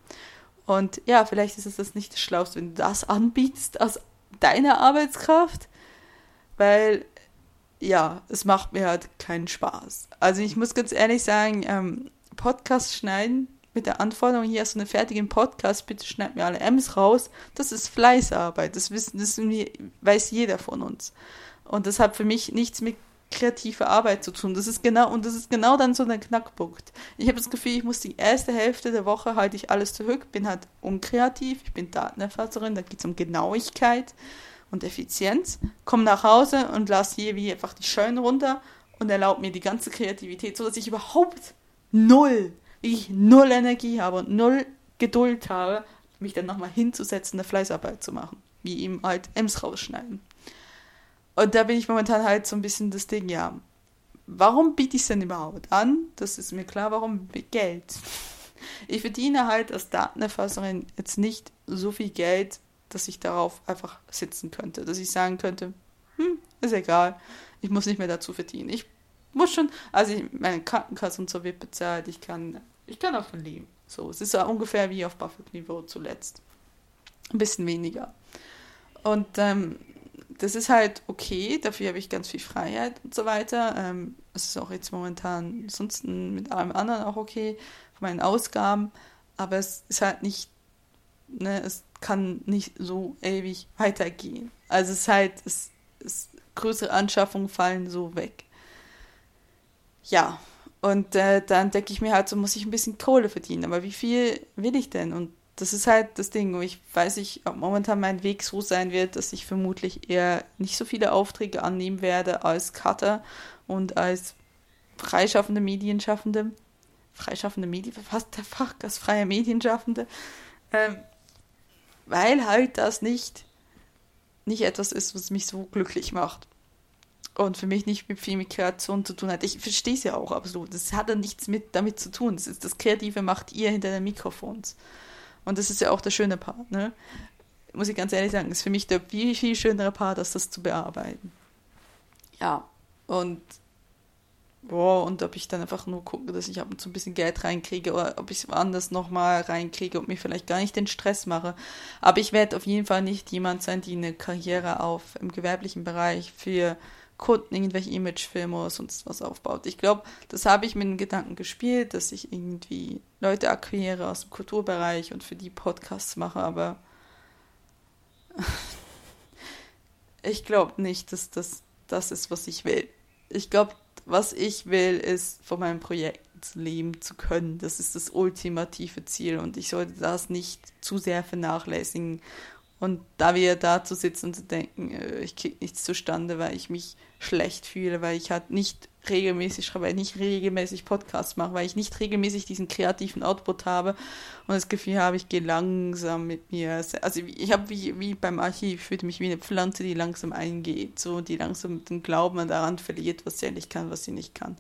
Und ja, vielleicht ist es das nicht das Schlauste, wenn du das anbietest als deine Arbeitskraft, weil ja, es macht mir halt keinen Spaß. Also ich muss ganz ehrlich sagen, ähm, Podcast schneiden mit der Anforderung, hier hast du einen fertigen Podcast, bitte schneid mir alle M's raus, das ist Fleißarbeit, das wissen, das weiß jeder von uns. Und das hat für mich nichts mit kreativer Arbeit zu tun. Das ist genau, und das ist genau dann so ein Knackpunkt. Ich habe das Gefühl, ich muss die erste Hälfte der Woche halte ich alles zurück, bin halt unkreativ, ich bin Datenerfasserin, da geht es um Genauigkeit und Effizienz, komme nach Hause und lasse hier wie einfach die Schön runter und erlaubt mir die ganze Kreativität, so dass ich überhaupt null, ich null Energie habe und null Geduld habe, mich dann nochmal hinzusetzen, eine Fleißarbeit zu machen, wie eben halt Ems rausschneiden. Und da bin ich momentan halt so ein bisschen das Ding, ja, warum biete ich es denn überhaupt an? Das ist mir klar, warum Geld. Ich verdiene halt als Datenerfasserin jetzt nicht so viel Geld, dass ich darauf einfach sitzen könnte. Dass ich sagen könnte, hm, ist egal, ich muss nicht mehr dazu verdienen. Ich muss schon, also ich, meine Krankenkasse und so wird bezahlt, ich kann, ich kann davon leben. So, es ist ja ungefähr wie auf Buffett-Niveau zuletzt. Ein bisschen weniger. Und ähm, das ist halt okay, dafür habe ich ganz viel Freiheit und so weiter. Ähm, es ist auch jetzt momentan ansonsten mit allem anderen auch okay, von meinen Ausgaben, aber es ist halt nicht, ne, es kann nicht so ewig weitergehen. Also es ist halt, es, es größere Anschaffungen fallen so weg. Ja, und äh, dann denke ich mir halt, so muss ich ein bisschen Kohle verdienen. Aber wie viel will ich denn? Und das ist halt das Ding. Und ich weiß nicht, ob momentan mein Weg so sein wird, dass ich vermutlich eher nicht so viele Aufträge annehmen werde als Cutter und als freischaffende Medienschaffende. Freischaffende Medien, was der Fach, als freie Medienschaffende. Ähm, weil halt das nicht, nicht etwas ist, was mich so glücklich macht. Und für mich nicht mit viel mit Kreation zu tun hat. Ich verstehe es ja auch absolut. Das hat ja nichts mit damit zu tun. Das ist das Kreative macht ihr hinter den Mikrofons. Und das ist ja auch der schöne Part, ne? Muss ich ganz ehrlich sagen, ist für mich der viel, viel schönere Part, als das zu bearbeiten. Ja, und boah, und ob ich dann einfach nur gucke, dass ich ab und zu ein bisschen Geld reinkriege oder ob ich es woanders nochmal reinkriege und mir vielleicht gar nicht den Stress mache. Aber ich werde auf jeden Fall nicht jemand sein, die eine Karriere auf im gewerblichen Bereich für Kunden irgendwelche Imagefilme oder sonst was aufbaut. Ich glaube, das habe ich mit dem Gedanken gespielt, dass ich irgendwie Leute akquiriere aus dem Kulturbereich und für die Podcasts mache, aber <laughs> ich glaube nicht, dass das das ist, was ich will. Ich glaube, was ich will, ist von meinem Projekt leben zu können. Das ist das ultimative Ziel und ich sollte das nicht zu sehr vernachlässigen und da wieder da zu sitzen und zu denken, äh, ich kriege nichts zustande, weil ich mich schlecht fühle, weil ich halt nicht regelmäßig schreibe, weil ich nicht regelmäßig Podcasts mache, weil ich nicht regelmäßig diesen kreativen Output habe und das Gefühl habe, ich gehe langsam mit mir. Also ich habe wie, wie beim Archiv, fühlte mich wie eine Pflanze, die langsam eingeht, so die langsam den Glauben daran verliert, was sie endlich kann, was sie nicht kann.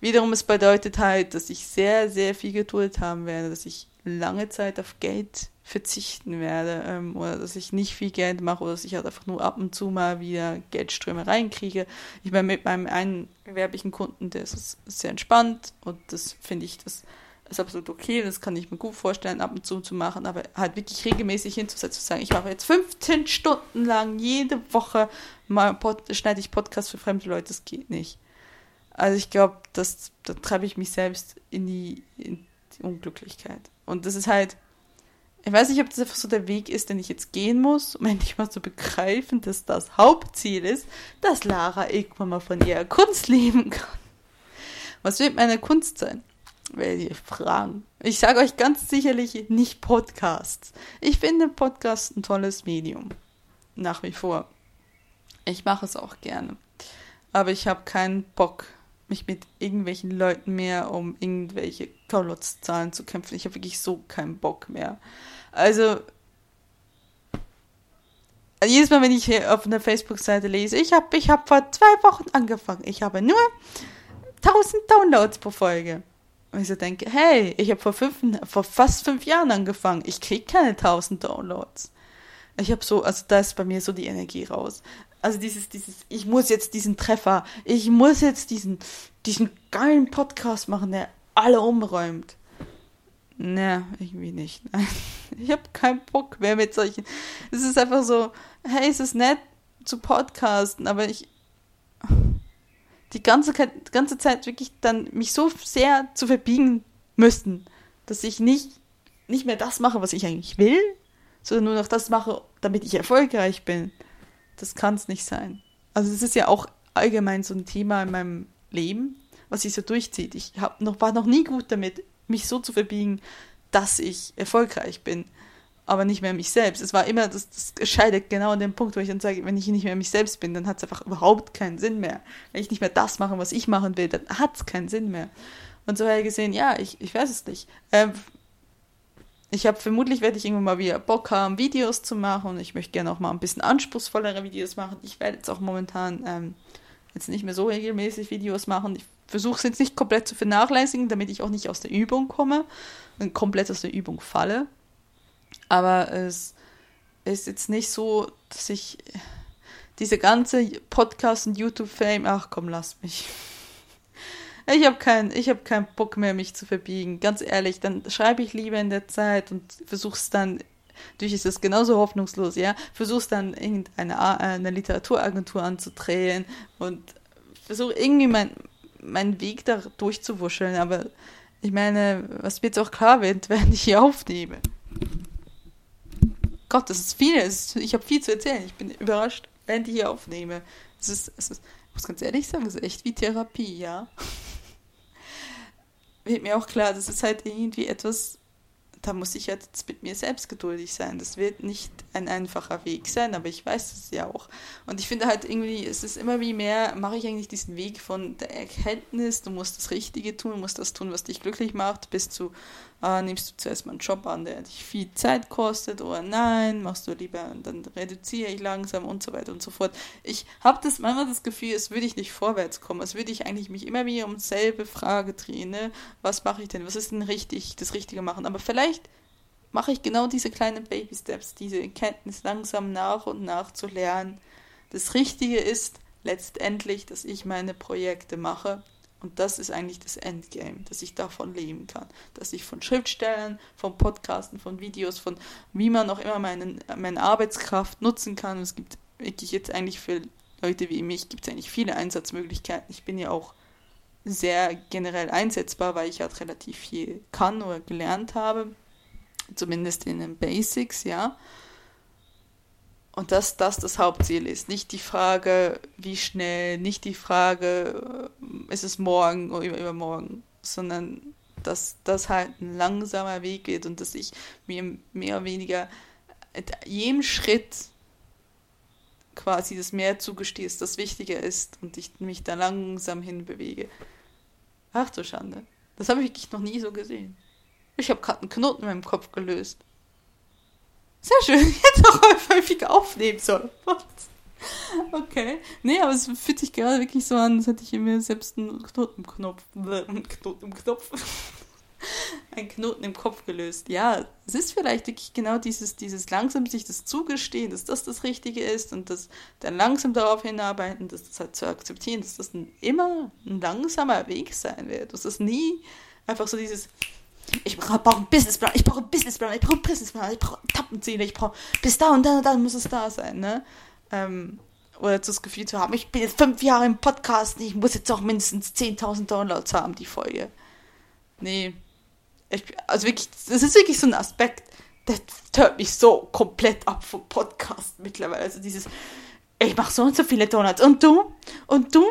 Wiederum, es bedeutet halt, dass ich sehr, sehr viel Geduld haben werde, dass ich lange Zeit auf Geld verzichten werde ähm, oder dass ich nicht viel Geld mache oder dass ich halt einfach nur ab und zu mal wieder Geldströme reinkriege. Ich meine, mit meinem einen gewerblichen Kunden, der ist sehr entspannt und das finde ich, das ist absolut okay, das kann ich mir gut vorstellen, ab und zu zu machen, aber halt wirklich regelmäßig hinzusetzen, zu sagen, ich mache jetzt 15 Stunden lang jede Woche mal Pod, schneide ich Podcasts für fremde Leute, das geht nicht. Also ich glaube, das, da treibe ich mich selbst in die, in die Unglücklichkeit. Und das ist halt, ich weiß nicht, ob das einfach so der Weg ist, den ich jetzt gehen muss, um <laughs> endlich mal zu begreifen, dass das Hauptziel ist, dass Lara irgendwann mal von ihrer Kunst leben kann. Was wird meine Kunst sein? werdet ihr fragen. Ich sage euch ganz sicherlich nicht Podcasts. Ich finde Podcast ein tolles Medium. Nach wie vor. Ich mache es auch gerne. Aber ich habe keinen Bock, mich mit irgendwelchen Leuten mehr um irgendwelche Downloadszahlen zu kämpfen. Ich habe wirklich so keinen Bock mehr. Also, jedes Mal, wenn ich hier auf einer Facebook-Seite lese, ich habe ich hab vor zwei Wochen angefangen. Ich habe nur 1000 Downloads pro Folge. Und ich so denke, hey, ich habe vor, vor fast fünf Jahren angefangen. Ich kriege keine 1000 Downloads. Ich habe so, also da ist bei mir so die Energie raus. Also dieses, dieses, ich muss jetzt diesen Treffer, ich muss jetzt diesen, diesen geilen Podcast machen, der alle umräumt. Ne, irgendwie nicht. Nein. <laughs> Ich habe keinen Bock mehr mit solchen. Es ist einfach so, hey, es ist nett zu podcasten, aber ich die ganze, ganze Zeit wirklich dann mich so sehr zu verbiegen müssten, dass ich nicht, nicht mehr das mache, was ich eigentlich will, sondern nur noch das mache, damit ich erfolgreich bin. Das kann es nicht sein. Also es ist ja auch allgemein so ein Thema in meinem Leben, was sich so durchzieht. Ich hab noch, war noch nie gut damit, mich so zu verbiegen, dass ich erfolgreich bin, aber nicht mehr mich selbst. Es war immer, das, das scheidet genau an dem Punkt, wo ich dann sage, wenn ich nicht mehr mich selbst bin, dann hat es einfach überhaupt keinen Sinn mehr. Wenn ich nicht mehr das mache, was ich machen will, dann hat es keinen Sinn mehr. Und so habe ich gesehen, ja, ich, ich weiß es nicht. Ähm, ich habe vermutlich werde ich irgendwann mal wieder Bock haben, Videos zu machen. Ich möchte gerne auch mal ein bisschen anspruchsvollere Videos machen. Ich werde jetzt auch momentan ähm, jetzt nicht mehr so regelmäßig Videos machen. Ich versuche es jetzt nicht komplett zu vernachlässigen, damit ich auch nicht aus der Übung komme und komplett aus der Übung falle. Aber es ist jetzt nicht so, dass ich diese ganze Podcast- und YouTube-Fame, ach komm, lass mich. Ich habe keinen hab kein Bock mehr, mich zu verbiegen. Ganz ehrlich, dann schreibe ich lieber in der Zeit und versuch's dann, natürlich ist es genauso hoffnungslos, ja, versuch's dann irgendeine eine Literaturagentur anzudrehen und versuche irgendwie meinen mein Weg da durchzuwuscheln. Aber ich meine, was mir jetzt auch klar wird, <laughs> wenn ich hier aufnehme. Gott, das ist viel. Ich habe viel zu erzählen. Ich bin überrascht, während ich hier aufnehme. Es ist, es ist, ich muss ganz ehrlich sagen, es ist echt wie Therapie, ja wird mir auch klar, das ist halt irgendwie etwas, da muss ich jetzt mit mir selbst geduldig sein. Das wird nicht ein einfacher Weg sein, aber ich weiß es ja auch. Und ich finde halt irgendwie, es ist immer wie mehr, mache ich eigentlich diesen Weg von der Erkenntnis, du musst das Richtige tun, du musst das tun, was dich glücklich macht, bis zu, äh, nimmst du zuerst mal einen Job an, der dich viel Zeit kostet oder nein, machst du lieber, dann reduziere ich langsam und so weiter und so fort. Ich habe das manchmal das Gefühl, es würde ich nicht vorwärts kommen, es würde ich eigentlich mich immer wieder um dieselbe Frage drehen, ne? was mache ich denn, was ist denn richtig, das Richtige machen, aber vielleicht mache ich genau diese kleinen Baby Steps, diese Erkenntnis langsam nach und nach zu lernen. Das Richtige ist letztendlich, dass ich meine Projekte mache und das ist eigentlich das Endgame, dass ich davon leben kann. Dass ich von Schriftstellen, von Podcasten, von Videos, von wie man auch immer meinen, meine Arbeitskraft nutzen kann. Und es gibt wirklich jetzt eigentlich für Leute wie mich, gibt es eigentlich viele Einsatzmöglichkeiten. Ich bin ja auch sehr generell einsetzbar, weil ich halt relativ viel kann oder gelernt habe. Zumindest in den Basics, ja. Und dass das das Hauptziel ist. Nicht die Frage, wie schnell, nicht die Frage, äh, ist es morgen oder übermorgen, sondern dass das halt ein langsamer Weg wird und dass ich mir mehr oder weniger jedem Schritt quasi das mehr zugestehe, das wichtiger ist und ich mich da langsam hinbewege. Ach du Schande. Das habe ich wirklich noch nie so gesehen. Ich habe gerade einen Knoten in meinem Kopf gelöst. Sehr schön. <laughs> Jetzt auch häufig aufnehmen soll. <laughs> Okay. Nee, aber es fühlt sich gerade wirklich so an, als hätte ich mir selbst einen Knoten im Knopf. <laughs> Einen Knoten im Knopf. einen Knoten im Kopf gelöst. Ja, es ist vielleicht wirklich genau dieses, dieses langsam sich das zugestehen, dass das das Richtige ist und das dann langsam darauf hinarbeiten, dass das halt zu akzeptieren, dass das ein, immer ein langsamer Weg sein wird. Dass das nie einfach so dieses, ich brauche einen Businessplan, ich brauche einen Businessplan, ich brauche einen Businessplan, ich brauche Tappenziele, ich brauche bis da und dann und dann muss es da sein, ne? Ähm, oder das Gefühl zu haben, ich bin jetzt fünf Jahre im Podcast, ich muss jetzt auch mindestens 10.000 Downloads haben, die Folge. Nee. Ich, also wirklich, das ist wirklich so ein Aspekt, der hört mich so komplett ab vom Podcast mittlerweile. Also dieses, ich mache so und so viele Donuts und du und du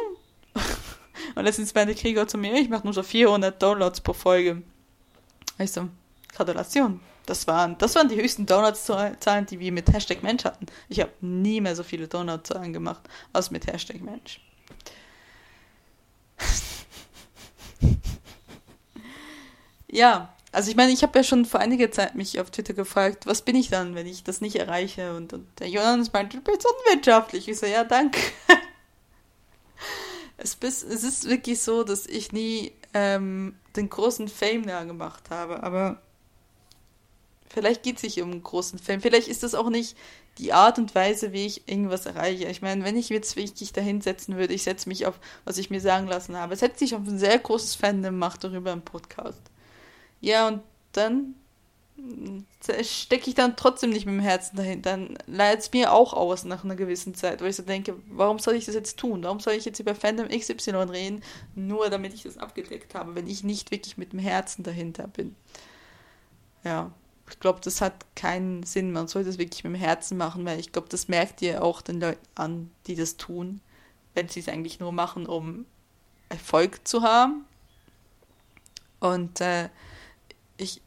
<laughs> Und letztens meinte Krieger zu mir, ich mache nur so 400 Downloads pro Folge. Ich so, Gratulation. Das waren, das waren die höchsten Downloadzahlen, die wir mit Hashtag Mensch hatten. Ich habe nie mehr so viele Downloadzahlen gemacht, als mit Hashtag Mensch. <laughs> ja, also ich meine, ich habe ja schon vor einiger Zeit mich auf Twitter gefragt, was bin ich dann, wenn ich das nicht erreiche? Und, und der Jonas meinte, du bist unwirtschaftlich. Ich so, ja, danke. <laughs> es, bis, es ist wirklich so, dass ich nie ähm, den großen Fame da gemacht habe, aber vielleicht geht es sich um einen großen Fame. Vielleicht ist das auch nicht die Art und Weise, wie ich irgendwas erreiche. Ich meine, wenn ich jetzt wirklich dahinsetzen würde, ich setze mich auf, was ich mir sagen lassen habe, setze ich auf ein sehr großes Fandom, mache darüber einen Podcast. Ja, und dann stecke ich dann trotzdem nicht mit dem Herzen dahinter. Dann leidet es mir auch aus nach einer gewissen Zeit, wo ich so denke, warum soll ich das jetzt tun? Warum soll ich jetzt über Fandom XY reden, nur damit ich das abgedeckt habe, wenn ich nicht wirklich mit dem Herzen dahinter bin? Ja, ich glaube, das hat keinen Sinn. Man sollte das wirklich mit dem Herzen machen, weil ich glaube, das merkt ihr auch den Leuten an, die das tun, wenn sie es eigentlich nur machen, um Erfolg zu haben. Und äh, ich,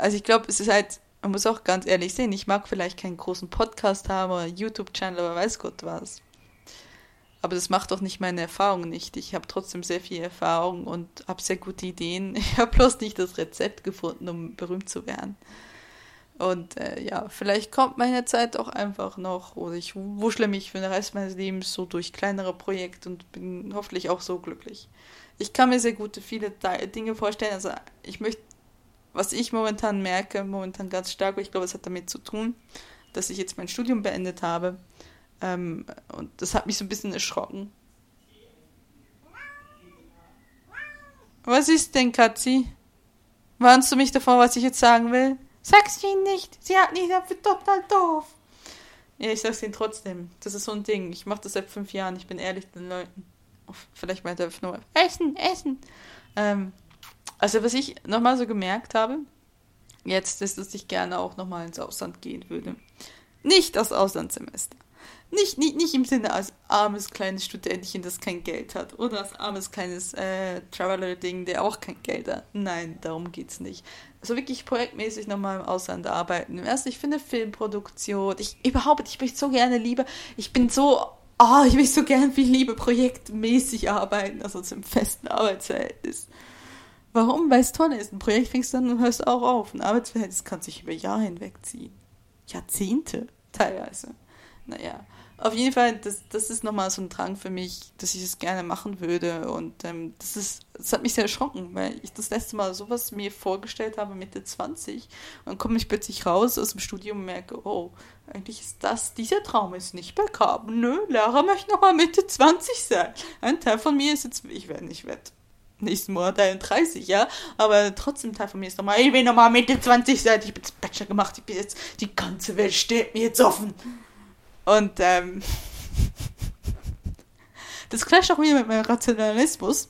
also ich glaube, es ist halt, man muss auch ganz ehrlich sehen, ich mag vielleicht keinen großen Podcast haben oder YouTube-Channel oder weiß Gott was. Aber das macht doch nicht meine Erfahrung nicht. Ich habe trotzdem sehr viel Erfahrung und habe sehr gute Ideen. <laughs> Ich habe bloß nicht das Rezept gefunden, um berühmt zu werden. Und äh, ja, vielleicht kommt meine Zeit auch einfach noch oder ich wuschle mich für den Rest meines Lebens so durch kleinere Projekte und bin hoffentlich auch so glücklich. Ich kann mir sehr gute viele Dinge vorstellen. Also ich möchte was ich momentan merke, momentan ganz stark, ich glaube, es hat damit zu tun, dass ich jetzt mein Studium beendet habe. Ähm, und das hat mich so ein bisschen erschrocken. Was ist denn, Katzi? Warnst du mich davor, was ich jetzt sagen will? Sag's ihnen nicht. Sie hat nicht, dafür total doof. Ja, ich sag's ihnen trotzdem. Das ist so ein Ding. Ich mache das seit fünf Jahren. Ich bin ehrlich den Leuten. Vielleicht meint er nur Essen, Essen. Ähm, also was ich nochmal so gemerkt habe, jetzt ist, dass ich gerne auch nochmal ins Ausland gehen würde. Nicht das Auslandssemester. Nicht, nicht, nicht im Sinne als armes kleines Studentchen, das kein Geld hat. Oder als armes kleines äh, Traveler-Ding, der auch kein Geld hat. Nein, darum geht's nicht. Also wirklich projektmäßig nochmal im Ausland arbeiten. Erst, ich finde Filmproduktion. Ich überhaupt, ich möchte so gerne lieber. Ich bin so. Oh, ich möchte so gerne viel Liebe projektmäßig arbeiten, also zum festen Arbeitsverhältnis. Warum? Weil es toll ist. Ein Projekt fängst du an und hörst auch auf. Ein Arbeitsverhältnis kann sich über Jahre hinwegziehen. Jahrzehnte teilweise. Naja, auf jeden Fall, das, das ist nochmal so ein Drang für mich, dass ich es gerne machen würde. Und ähm, das, ist, das hat mich sehr erschrocken, weil ich das letzte Mal sowas mir vorgestellt habe, Mitte 20. Und komme ich plötzlich raus aus dem Studium und merke, oh, eigentlich ist das, dieser Traum ist nicht begraben. Nö, Lara möchte nochmal Mitte 20 sein. Ein Teil von mir ist jetzt, ich werde nicht wett nächsten Monat 31, ja. Aber trotzdem Teil von mir ist nochmal, ich will nochmal Mitte 20 sein, ich bin jetzt Bachelor gemacht, ich bin jetzt, die ganze Welt steht mir jetzt offen. Und, ähm, <laughs> das clasht auch wieder mit meinem Rationalismus.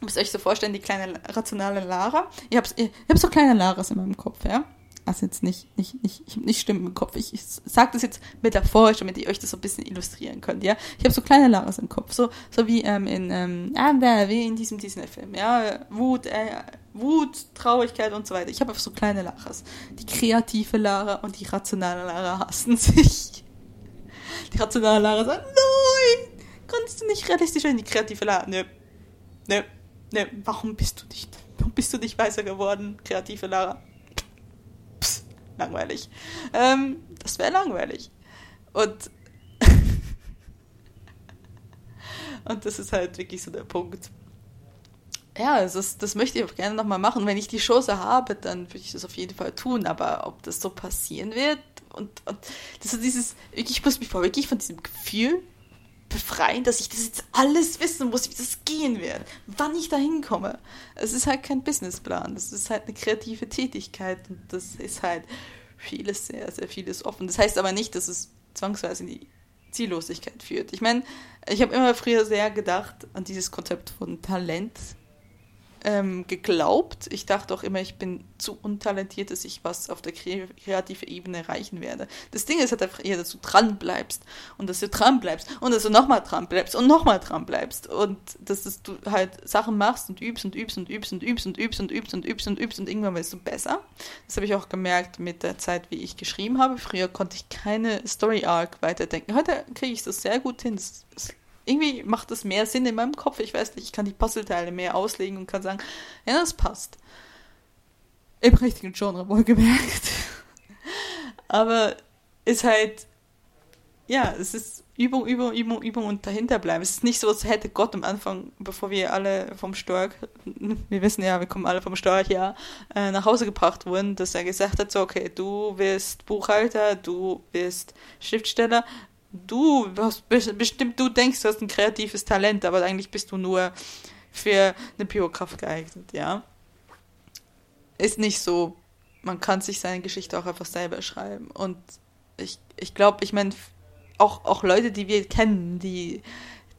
Ihr müsst euch so vorstellen, die kleine rationale Lara. Ihr habt, ihr, ihr habt so kleine Laras in meinem Kopf, ja also jetzt nicht, nicht, nicht, ich habe nicht Stimmen im Kopf. Ich, ich sage das jetzt metaphorisch, damit ihr euch das so ein bisschen illustrieren könnt, ja. Ich habe so kleine Laras im Kopf, so, so wie ähm, in, ähm, ah, wie in diesem Disney-Film, ja. Wut, äh, Wut, Traurigkeit und so weiter. Ich habe einfach so kleine Laras. Die kreative Lara und die rationale Lara hassen <laughs> sich. Die rationale Lara sagt, nein, kannst du nicht realistisch sein? Die kreative Lara, nö, nö, nö, warum bist du nicht, warum bist du nicht weißer geworden, kreative Lara? Langweilig. Ähm, das wäre langweilig. Und, <laughs> und das ist halt wirklich so der Punkt. Ja, das, das möchte ich auch gerne nochmal machen. Wenn ich die Chance habe, dann würde ich das auf jeden Fall tun. Aber ob das so passieren wird und, und das ist dieses, ich muss mich vor wirklich von diesem Gefühl befreien, dass ich das jetzt alles wissen muss, wie das gehen wird, wann ich da hinkomme. Es ist halt kein Businessplan, das ist halt eine kreative Tätigkeit und das ist halt vieles, sehr, sehr vieles offen. Das heißt aber nicht, dass es zwangsweise in die Ziellosigkeit führt. Ich meine, ich habe immer früher sehr gedacht an dieses Konzept von Talent. Ähm, geglaubt. Ich dachte auch immer, ich bin zu untalentiert, dass ich was auf der kreativen Ebene erreichen werde. Das Ding ist halt einfach eher, dass du dran bleibst und dass du dran bleibst und dass du nochmal dran bleibst und nochmal dran bleibst und dass, du halt Sachen machst und übst und übst und übst und übst und übst und übst und übst und übst und irgendwann wirst du besser. Das habe ich auch gemerkt mit der Zeit, wie ich geschrieben habe. Früher konnte ich keine Story Arc weiterdenken. Heute kriege ich das sehr gut hin. Das irgendwie macht es mehr Sinn in meinem Kopf. Ich weiß nicht, ich kann die Puzzleteile mehr auslegen und kann sagen, ja, das passt. Im richtigen Genre wohlgemerkt. <laughs> Aber ist halt, ja, es ist Übung, Übung, Übung, Übung und dahinter bleiben. Es ist nicht so, als hätte Gott am Anfang, bevor wir alle vom Storch, <laughs> wir wissen ja, wir kommen alle vom Storch, ja, äh, nach Hause gebracht wurden, dass er gesagt hat, so, okay, du wirst Buchhalter, du wirst Schriftsteller, du hast bestimmt, du denkst, du hast ein kreatives Talent, aber eigentlich bist du nur für eine Biokraft geeignet, ja. Ist nicht so. Man kann sich seine Geschichte auch einfach selber schreiben. Und ich, ich glaube, ich meine, auch, auch Leute, die wir kennen, die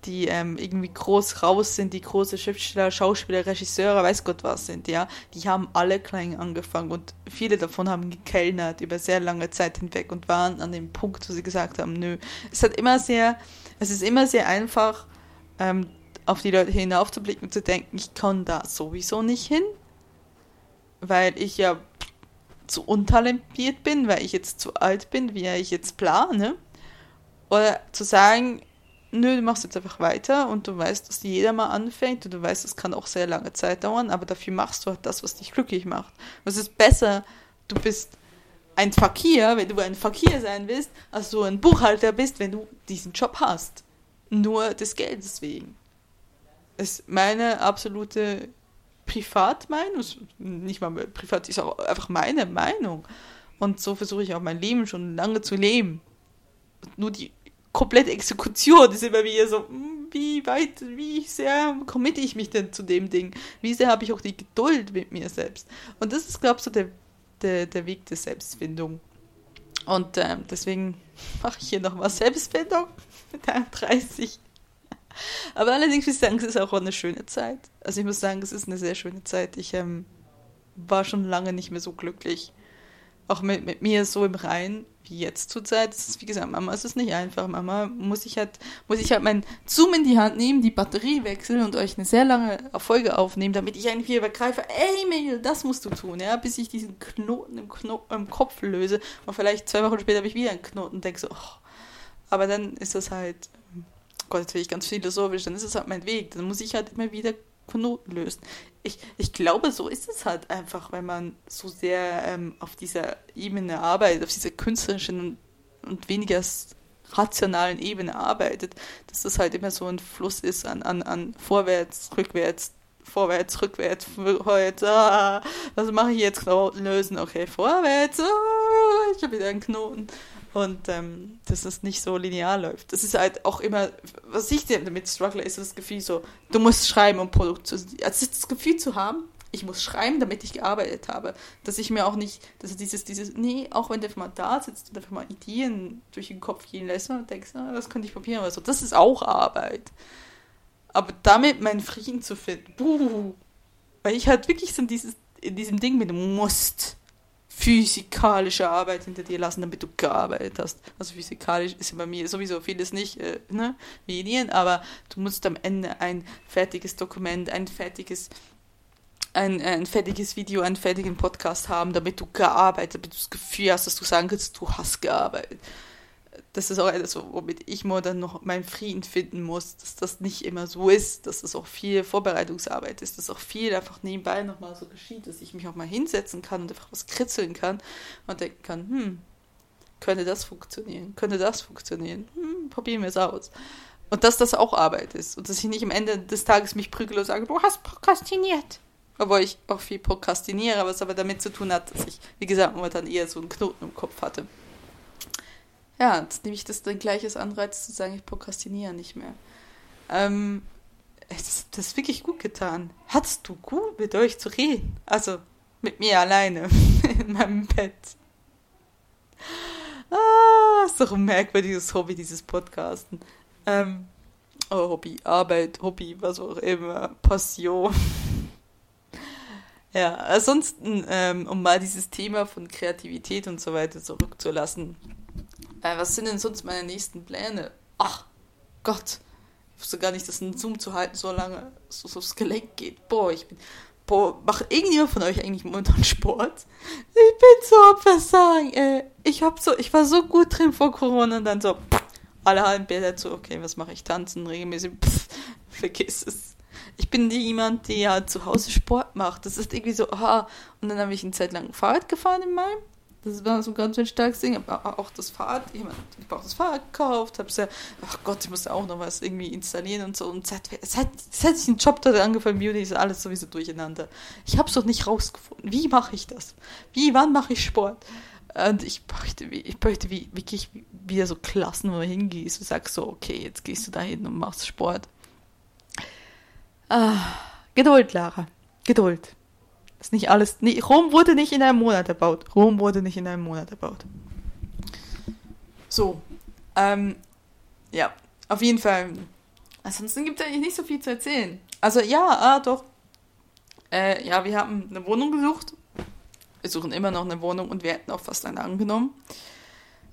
die ähm, irgendwie groß raus sind, die große Schriftsteller, Schauspieler, Regisseure, weiß Gott was sind, ja, die haben alle klein angefangen und viele davon haben gekellnert über sehr lange Zeit hinweg und waren an dem Punkt, wo sie gesagt haben, nö. Es hat immer sehr, es ist immer sehr einfach, ähm, auf die Leute hinaufzublicken und zu denken, ich kann da sowieso nicht hin, weil ich ja zu untalentiert bin, weil ich jetzt zu alt bin, wie ich jetzt plane. Oder zu sagen, nö, du machst jetzt einfach weiter und du weißt, dass jeder mal anfängt und du weißt, es kann auch sehr lange Zeit dauern, aber dafür machst du halt das, was dich glücklich macht. Es ist besser, du bist ein Fakir, wenn du ein Fakir sein willst, als du ein Buchhalter bist, wenn du diesen Job hast. Nur des Geldes wegen. Ist meine absolute Privatmeinung, nicht mal privat, ist auch einfach meine Meinung. Und so versuche ich auch mein Leben schon lange zu leben. Nur die komplette Exekution ist immer wieder so, hm, wie weit, wie sehr committe ich mich denn zu dem Ding? Wie sehr habe ich auch die Geduld mit mir selbst? Und das ist, glaube ich, so der, der, der Weg der Selbstfindung. Und äh, deswegen <laughs> mache ich hier nochmal Selbstfindung <laughs> mit 31. Aber allerdings muss ich sagen, es ist auch eine schöne Zeit. Also ich muss sagen, es ist eine sehr schöne Zeit. Ich ähm, war schon lange nicht mehr so glücklich auch mit, mit mir so im Rein wie jetzt zur Zeit. Das ist, wie gesagt, Mama es ist nicht einfach. Mama muss ich halt, muss ich halt mein Zoom in die Hand nehmen, die Batterie wechseln und euch eine sehr lange Folge aufnehmen, damit ich eigentlich wieder begreife, ey Mail, das musst du tun, ja, bis ich diesen Knoten im, Kno im Kopf löse. Und vielleicht zwei Wochen später habe ich wieder einen Knoten und denke so, oh. aber dann ist das halt, Gott, jetzt will ich ganz philosophisch, dann ist es halt mein Weg. Dann muss ich halt immer wieder Knoten lösen. Ich, ich glaube, so ist es halt einfach, wenn man so sehr ähm, auf dieser Ebene arbeitet, auf dieser künstlerischen und weniger rationalen Ebene arbeitet, dass das halt immer so ein Fluss ist an, an, an vorwärts, rückwärts, vorwärts, rückwärts, vorwärts, ah, was mache ich jetzt? Knoten lösen, okay, vorwärts, ah, ich habe wieder einen Knoten und ähm, dass es nicht so linear läuft. Das ist halt auch immer, was ich damit struggle, ist das Gefühl so, du musst schreiben, um Produkt zu, also das Gefühl zu haben, ich muss schreiben, damit ich gearbeitet habe. Dass ich mir auch nicht, dass dieses, dieses, nee, auch wenn der einfach mal da sitzt und einfach mal Ideen durch den Kopf gehen lässt und denkst, ah, das könnte ich probieren oder so, das ist auch Arbeit. Aber damit meinen Frieden zu finden, buh, weil ich halt wirklich so in, dieses, in diesem Ding bin, du musst physikalische Arbeit hinter dir lassen, damit du gearbeitet hast. Also physikalisch ist bei mir sowieso vieles nicht, äh, ne, Ihnen, aber du musst am Ende ein fertiges Dokument, ein fertiges ein, ein fertiges Video, einen fertigen Podcast haben, damit du gearbeitet, damit du das Gefühl hast, dass du sagen kannst, du hast gearbeitet das ist auch etwas, womit ich mir dann noch meinen Frieden finden muss, dass das nicht immer so ist, dass das auch viel Vorbereitungsarbeit ist, dass auch viel einfach nebenbei nochmal so geschieht, dass ich mich auch mal hinsetzen kann und einfach was kritzeln kann und denken kann, hm, könnte das funktionieren, könnte das funktionieren, hm, probieren wir es aus. Und dass das auch Arbeit ist und dass ich nicht am Ende des Tages mich prügele und sage, du hast prokrastiniert. Obwohl ich auch viel prokrastiniere, was aber damit zu tun hat, dass ich, wie gesagt, momentan eher so einen Knoten im Kopf hatte. Ja, jetzt nehme ich das dann gleich als Anreiz zu sagen, ich prokrastiniere nicht mehr. Ähm, das, das ist wirklich gut getan. Hattest du gut mit euch zu reden? Also mit mir alleine <laughs> in meinem Bett. Ah, ist doch ein merkwürdiges Hobby, dieses Podcasten. Ähm, oh, Hobby, Arbeit, Hobby, was auch immer, Passion. Ja, ansonsten, ähm, um mal dieses Thema von Kreativität und so weiter zurückzulassen. Äh, was sind denn sonst meine nächsten Pläne? Ach, Gott. Ich wusste gar nicht, dass ein Zoom zu halten so lange so, so aufs Gelenk geht. Boah, ich bin. Boah, macht irgendjemand von euch eigentlich momentan Sport? Ich bin so am Versagen, ey. Ich hab so, ich war so gut drin vor Corona und dann so, alle halben Bilder so, okay, was mache ich? Tanzen regelmäßig, pff, vergiss es ich bin nie jemand, der ja zu Hause Sport macht. Das ist irgendwie so, aha. Und dann habe ich eine Zeit lang Fahrrad gefahren in Mai. Das war so ganz ein starkes Ding. Aber auch das Fahrrad, ich, habe auch das Fahrrad gekauft, habe ja, ach Gott, ich musste auch noch was irgendwie installieren und so. Und seit, seit, seit ich den Job dort angefangen habe, ist alles sowieso durcheinander. Ich habe es doch nicht rausgefunden. Wie mache ich das? Wie, wann mache ich Sport? Und ich bräuchte, ich bräuchte wie, wirklich wieder so Klassen, wo du hingehst und sagst so, okay, jetzt gehst du da hin und machst Sport. Ah, Geduld, Lara. Geduld. Ist nicht alles. Nee, Rom wurde nicht in einem Monat erbaut. Rom wurde nicht in einem Monat erbaut. So. Ähm, ja, auf jeden Fall. Ansonsten gibt es eigentlich nicht so viel zu erzählen. Also ja, ah, doch. Äh, ja, wir haben eine Wohnung gesucht. Wir suchen immer noch eine Wohnung und wir hätten auch fast eine angenommen.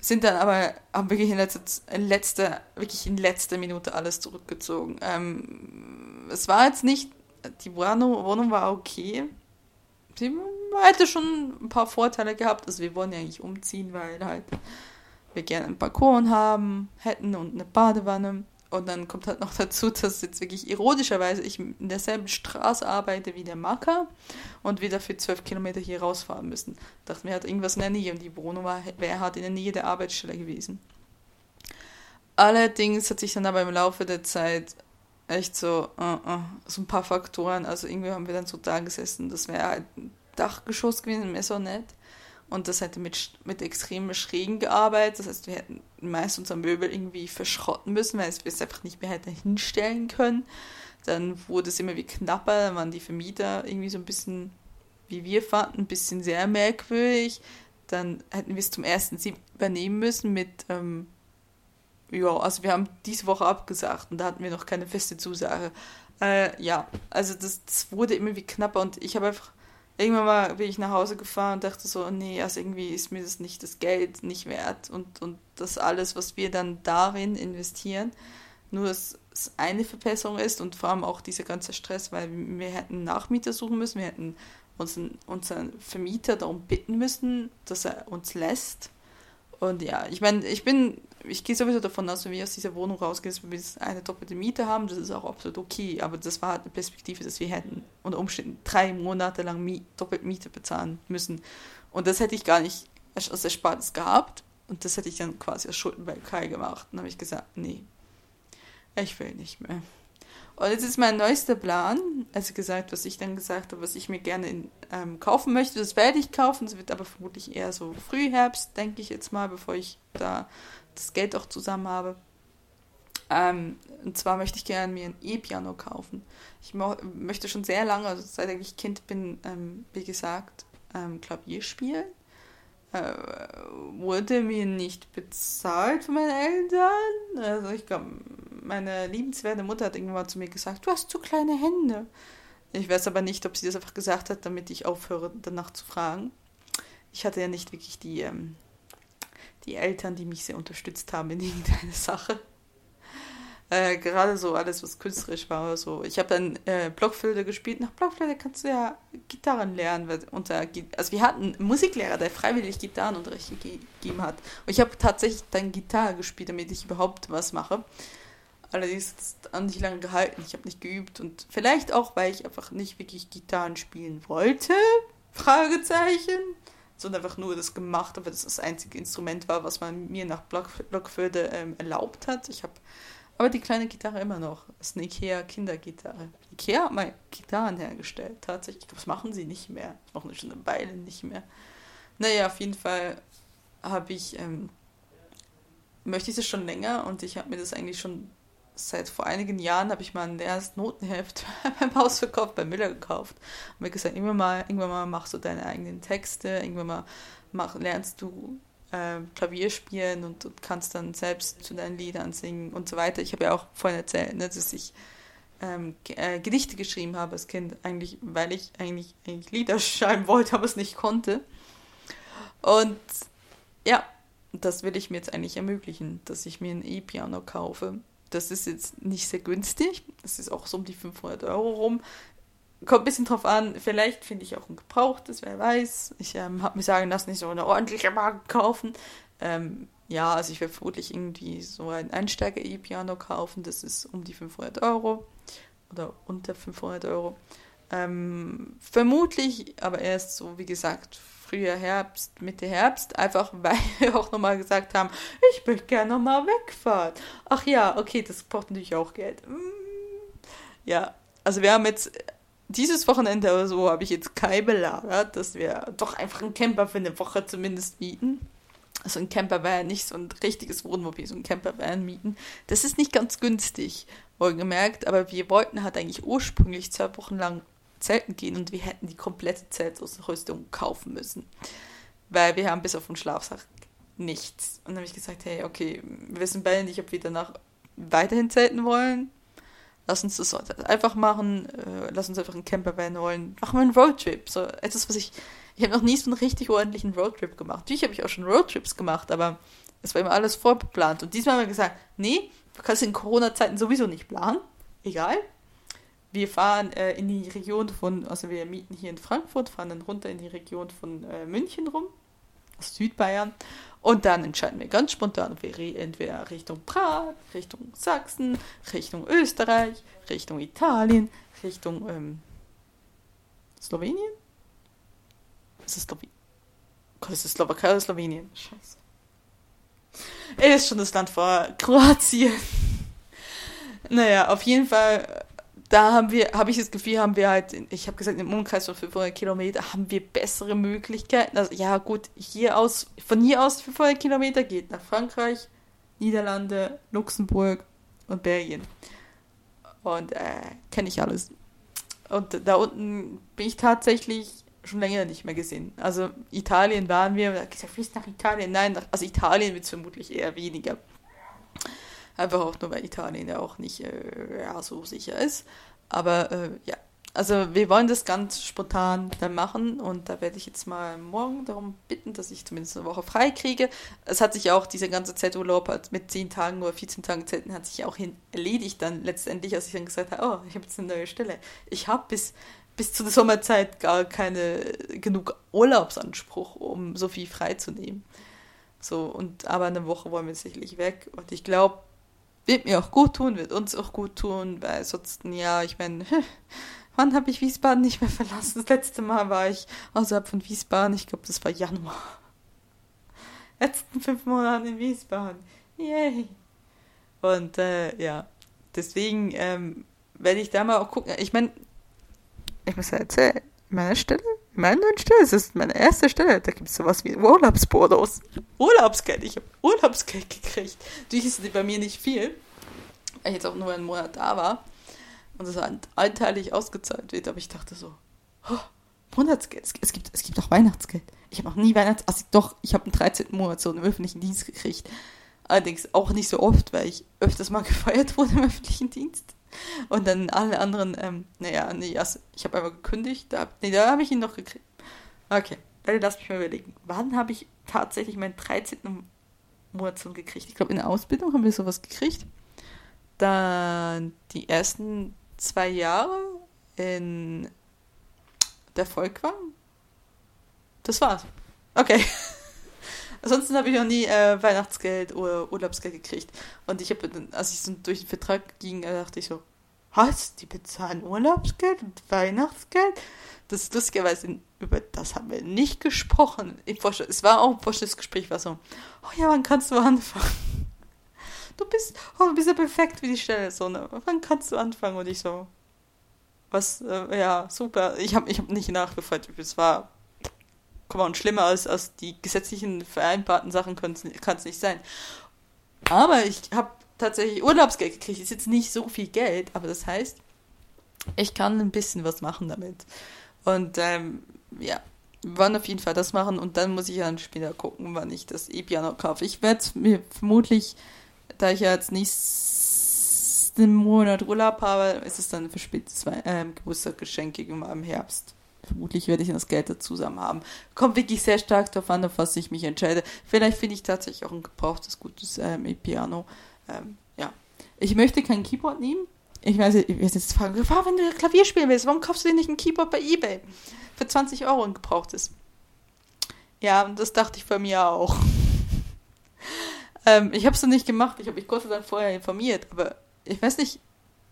Sind dann aber, haben wirklich in letzter, in letzter wirklich in letzter Minute alles zurückgezogen. Ähm, es war jetzt nicht, die Wohnung, Wohnung war okay. Sie hätte schon ein paar Vorteile gehabt. Also wir wollen ja eigentlich umziehen, weil halt wir gerne einen Balkon haben hätten und eine Badewanne. Und dann kommt halt noch <laughs> dazu, dass jetzt wirklich ironischerweise ich in derselben Straße arbeite wie der Macker und wir dafür zwölf Kilometer hier rausfahren müssen. Dachten wir, hat irgendwas in der Nähe und die Wohnung wäre halt in der Nähe der Arbeitsstelle gewesen. Allerdings hat sich dann aber im Laufe der Zeit echt so, uh, uh, so ein paar Faktoren. Also irgendwie haben wir dann so da gesessen, das wäre halt ein Dachgeschoss gewesen, mehr so nett. Und das hätte mit, mit extremen Schrägen gearbeitet. Das heißt, wir hätten meist unser Möbel irgendwie verschrotten müssen, weil wir es einfach nicht mehr hätten hinstellen können. Dann wurde es immer wie knapper, dann waren die Vermieter irgendwie so ein bisschen, wie wir fanden, ein bisschen sehr merkwürdig. Dann hätten wir es zum ersten übernehmen müssen mit ähm, ja, also wir haben diese Woche abgesagt und da hatten wir noch keine feste Zusage. Äh, ja, also das, das, wurde immer wie knapper und ich habe einfach, irgendwann mal bin ich nach Hause gefahren und dachte so, nee, also irgendwie ist mir das nicht das Geld nicht wert und, und das alles, was wir dann darin investieren, nur dass es eine Verbesserung ist und vor allem auch dieser ganze Stress, weil wir hätten Nachmieter suchen müssen, wir hätten unseren, unseren Vermieter darum bitten müssen, dass er uns lässt. Und ja, ich meine, ich bin ich gehe sowieso davon aus, wenn wir aus dieser Wohnung rausgehen, dass wir eine doppelte Miete haben, das ist auch absolut okay. Aber das war eine Perspektive, dass wir hätten unter Umständen drei Monate lang Miet, doppelt Miete bezahlen müssen. Und das hätte ich gar nicht als Erspartes gehabt. Und das hätte ich dann quasi als Schulden bei Kai gemacht. Dann habe ich gesagt, nee, ich will nicht mehr. Und jetzt ist mein neuester Plan, also gesagt, was ich dann gesagt habe, was ich mir gerne in, ähm, kaufen möchte, das werde ich kaufen. Es wird aber vermutlich eher so Frühherbst, denke ich jetzt mal, bevor ich da das Geld auch zusammen habe. Ähm, und zwar möchte ich gerne mir ein E-Piano kaufen. Ich möchte schon sehr lange, also seit ich Kind bin, ähm, wie gesagt, ähm, Klavier spielen. Äh, wurde mir nicht bezahlt von meinen Eltern. Also ich glaube, meine liebenswerte Mutter hat irgendwann mal zu mir gesagt, du hast zu kleine Hände. Ich weiß aber nicht, ob sie das einfach gesagt hat, damit ich aufhöre, danach zu fragen. Ich hatte ja nicht wirklich die ähm, die Eltern, die mich sehr unterstützt haben in <laughs> irgendeiner Sache. Äh, gerade so alles, was künstlerisch war. So. Ich habe dann äh, Blockflöte gespielt. Nach Blockflöte kannst du ja Gitarren lernen. Unter, also wir hatten einen Musiklehrer, der freiwillig Gitarrenunterricht gegeben hat. Und ich habe tatsächlich dann Gitarre gespielt, damit ich überhaupt was mache. Allerdings hat es nicht lange gehalten. Ich habe nicht geübt. Und vielleicht auch, weil ich einfach nicht wirklich Gitarren spielen wollte. Fragezeichen sondern einfach nur das gemacht, weil das das einzige Instrument war, was man mir nach Block, Blockflöte ähm, erlaubt hat. Ich habe aber die kleine Gitarre immer noch. Das ist eine Ikea Kindergitarre. Ikea hat mal Gitarren hergestellt, tatsächlich. Das machen sie nicht mehr. Auch schon eine Weile nicht mehr. Naja, auf jeden Fall habe ich, ähm, möchte ich das schon länger und ich habe mir das eigentlich schon seit vor einigen Jahren habe ich mal ein leeres Notenheft <laughs> beim Hausverkauf bei Müller gekauft. Und mir gesagt, irgendwann mal, irgendwann mal machst du deine eigenen Texte, irgendwann mal mach, lernst du äh, Klavier spielen und, und, kannst dann selbst zu deinen Liedern singen und so weiter. Ich habe ja auch vorhin erzählt, ne, dass ich ähm, äh, Gedichte geschrieben habe als Kind, eigentlich, weil ich eigentlich, eigentlich Lieder <laughs> schreiben wollte, aber es nicht konnte. Und ja, das will ich mir jetzt eigentlich ermöglichen, dass ich mir ein E-Piano kaufe. Das ist jetzt nicht sehr günstig. Das ist auch so um die 500 Euro rum. Kommt ein bisschen drauf an. Vielleicht finde ich auch ein gebrauchtes, wer weiß. Ich ähm, habe mir sagen lassen, ich soll eine ordentliche Marke kaufen. Ähm, ja, also ich werde vermutlich irgendwie so ein Einsteiger-E-Piano kaufen. Das ist um die 500 Euro oder unter 500 Euro. Ähm, vermutlich, aber erst so, wie gesagt, früher Herbst, Mitte Herbst, einfach <laughs> weil wir auch nochmal gesagt haben, ich möchte gerne nochmal wegfahren. Ach ja, okay, das braucht natürlich auch Geld. Mm. Ja, also wir haben jetzt dieses Wochenende oder so habe ich jetzt Kai belagert, dass wir doch einfach einen Camper für eine Woche zumindest mieten. Also ein Campervan, nicht so ein richtiges Wohnmobil, so ein Campervan mieten. Das ist nicht ganz günstig, wohlgemerkt, aber wir wollten halt eigentlich ursprünglich zwei Wochen lang Zelten gehen und wir hätten die komplette Zeltausrüstung kaufen müssen. Weil wir haben bis auf den Schlafsack nichts. Und dann habe ich gesagt, hey, okay, wir wissen beide nicht, ob wir danach weiterhin zelten wollen. Lass uns das einfach machen. Äh, lass uns einfach einen Campervan holen. Machen wir einen Roadtrip. So etwas, was ich. Ich habe noch nie so einen richtig ordentlichen Roadtrip gemacht. Natürlich habe ich auch schon Roadtrips gemacht, aber es war immer alles vorgeplant. Und diesmal haben wir gesagt, nee, du kannst in Corona-Zeiten sowieso nicht planen. Egal, wir fahren äh, in die Region von, also wir mieten hier in Frankfurt, fahren dann runter in die Region von äh, München rum, aus Südbayern. Und dann entscheiden wir ganz spontan, ob wir entweder Richtung Prag, Richtung Sachsen, Richtung Österreich, Richtung Italien, Richtung ähm, Slowenien? Ist es Slowenien? Ist es Slowakei oder Slowenien? Scheiße. Er ist schon das Land vor Kroatien. <laughs> naja, auf jeden Fall da haben wir, habe ich das Gefühl, haben wir halt, ich habe gesagt, im Umkreis von 500 Kilometer haben wir bessere Möglichkeiten. Also, ja, gut, hier aus, von hier aus 500 Kilometer geht nach Frankreich, Niederlande, Luxemburg und Belgien. Und äh, kenne ich alles. Und da unten bin ich tatsächlich schon länger nicht mehr gesehen. Also Italien waren wir, da gesagt, ist nach Italien? Nein, also Italien wird es vermutlich eher weniger. Einfach auch nur, weil Italien ja auch nicht äh, ja, so sicher ist. Aber äh, ja, also wir wollen das ganz spontan dann machen und da werde ich jetzt mal morgen darum bitten, dass ich zumindest eine Woche frei kriege. Es hat sich auch diese ganze Zeiturlaub mit 10 Tagen oder 14 Tagen Zeiten hat sich auch erledigt dann letztendlich, als ich dann gesagt habe, oh, ich habe jetzt eine neue Stelle. Ich habe bis bis zur Sommerzeit gar keine genug Urlaubsanspruch, um so viel frei zu nehmen. So, und aber eine Woche wollen wir sicherlich weg. Und ich glaube, wird mir auch gut tun, wird uns auch gut tun, weil sonst, ja, ich meine, <laughs> wann habe ich Wiesbaden nicht mehr verlassen? Das letzte Mal war ich außerhalb von Wiesbaden, ich glaube, das war Januar. Letzten fünf Monate in Wiesbaden. Yay. Und äh, ja, deswegen ähm, werde ich da mal auch gucken. Ich meine, ich muss ja erzählen, meine Stelle Stelle, es ist meine erste Stelle. Da gibt es sowas wie Urlaubsbonus. Urlaubsgeld. Ich habe Urlaubsgeld gekriegt. Natürlich ist es bei mir nicht viel, weil ich jetzt auch nur einen Monat da war und es einteilig ausgezahlt wird. Aber ich dachte so, oh, Monatsgeld. Es, es, gibt, es gibt auch Weihnachtsgeld. Ich habe noch nie Weihnachts... Also doch, ich habe einen 13. Monat so einen öffentlichen Dienst gekriegt. Allerdings auch nicht so oft, weil ich öfters mal <laughs> gefeiert wurde im öffentlichen Dienst. Und dann alle anderen, ähm, naja, nee, also ich habe einfach gekündigt. Da, nee, da habe ich ihn noch gekriegt. Okay, dann lass mich mal überlegen. Wann habe ich tatsächlich meinen 13. Monat gekriegt? Ich glaube, in der Ausbildung haben wir sowas gekriegt. Dann die ersten zwei Jahre in der Volkwang. Das war's. Okay. Ansonsten habe ich noch nie äh, Weihnachtsgeld oder Urlaubsgeld gekriegt. Und ich habe, als ich so durch den Vertrag ging, äh, dachte ich so, was? Die bezahlen Urlaubsgeld und Weihnachtsgeld? Das ist lustigerweise, über das haben wir nicht gesprochen. es war auch ein Vorstellungsgespräch, war so, oh ja, wann kannst du anfangen? Du bist, oh, du bist ja perfekt für die Stelle. So, ne? Wann kannst du anfangen? Und ich so, was, äh, ja, super. Ich habe ich hab nicht nachgefragt. Es war mal, und schlimmer als, als die gesetzlichen vereinbarten Sachen kann es nicht sein. Aber ich habe tatsächlich Urlaubsgeld gekriegt. Ist jetzt nicht so viel Geld, aber das heißt, ich kann ein bisschen was machen damit. Und ähm, ja, wollen auf jeden Fall das machen und dann muss ich dann später gucken, wann ich das E-Piano kaufe. Ich werde mir vermutlich, da ich ja jetzt nächsten Monat Urlaub habe, ist es dann für spätes äh, Geburtstagsgeschenke im Herbst. Vermutlich werde ich das Geld dazu zusammen haben. Kommt wirklich sehr stark darauf an, auf was ich mich entscheide. Vielleicht finde ich tatsächlich auch ein gebrauchtes, gutes ähm, E-Piano. Ähm, ja. Ich möchte kein Keyboard nehmen. Ich weiß, ich werde jetzt fragen, wenn du Klavier spielen willst, warum kaufst du dir nicht ein Keyboard bei Ebay? Für 20 Euro ein gebrauchtes. Ja, das dachte ich bei mir auch. <laughs> ähm, ich habe es noch nicht gemacht. Ich habe mich sei Dank vorher informiert. Aber ich weiß nicht,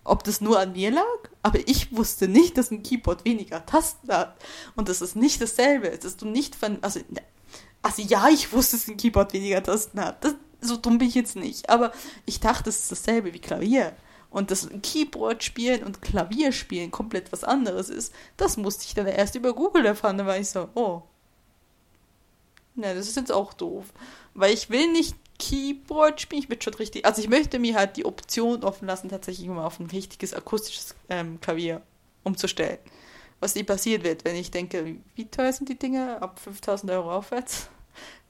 ob das nur an mir lag, aber ich wusste nicht, dass ein Keyboard weniger Tasten hat. Und das ist nicht dasselbe. Dass du nicht von. Also, ne, also ja, ich wusste, dass ein Keyboard weniger Tasten hat. Das, so dumm bin ich jetzt nicht. Aber ich dachte, es ist dasselbe wie Klavier. Und dass Keyboard spielen und Klavier spielen komplett was anderes ist, das musste ich dann erst über Google erfahren. Da war ich so, oh. Na, das ist jetzt auch doof. Weil ich will nicht Keyboard spielen. Ich bin schon richtig. Also ich möchte mir halt die Option offen lassen, tatsächlich mal auf ein richtiges akustisches ähm, Klavier umzustellen. Was nie passiert wird, wenn ich denke, wie teuer sind die Dinge? Ab 5000 Euro aufwärts?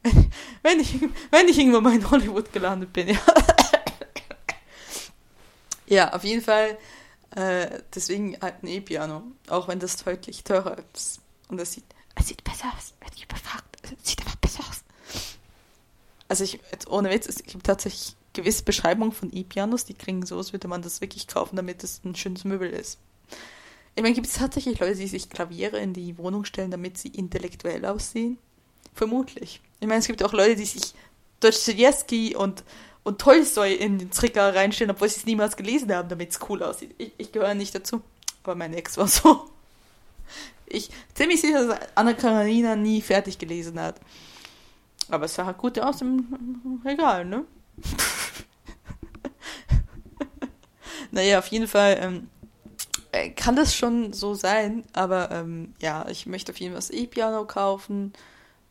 <laughs> wenn, ich, wenn ich irgendwo mal in Hollywood gelandet bin, ja. <laughs> ja, auf jeden Fall. Äh, deswegen halt ein E-Piano. Auch wenn das deutlich teurer ist. Und das sieht, es sieht besser aus, wenn ich überfragt. Es sieht einfach besser aus also ich, jetzt ohne Witz, es gibt tatsächlich gewisse Beschreibungen von E-Pianos, die klingen so, als würde man das wirklich kaufen, damit es ein schönes Möbel ist. Ich meine, gibt es tatsächlich Leute, die sich Klaviere in die Wohnung stellen, damit sie intellektuell aussehen? Vermutlich. Ich meine, es gibt auch Leute, die sich Dostoevsky und, und Tolstoi in den Trigger reinstellen, obwohl sie es niemals gelesen haben, damit es cool aussieht. Ich, ich gehöre nicht dazu. Aber mein Ex war so. Ich ziemlich sicher, dass Anna Karenina nie fertig gelesen hat. Aber es sah gut aus im Regal, ne? <laughs> naja, auf jeden Fall ähm, äh, kann das schon so sein, aber ähm, ja, ich möchte auf jeden Fall das E-Piano kaufen.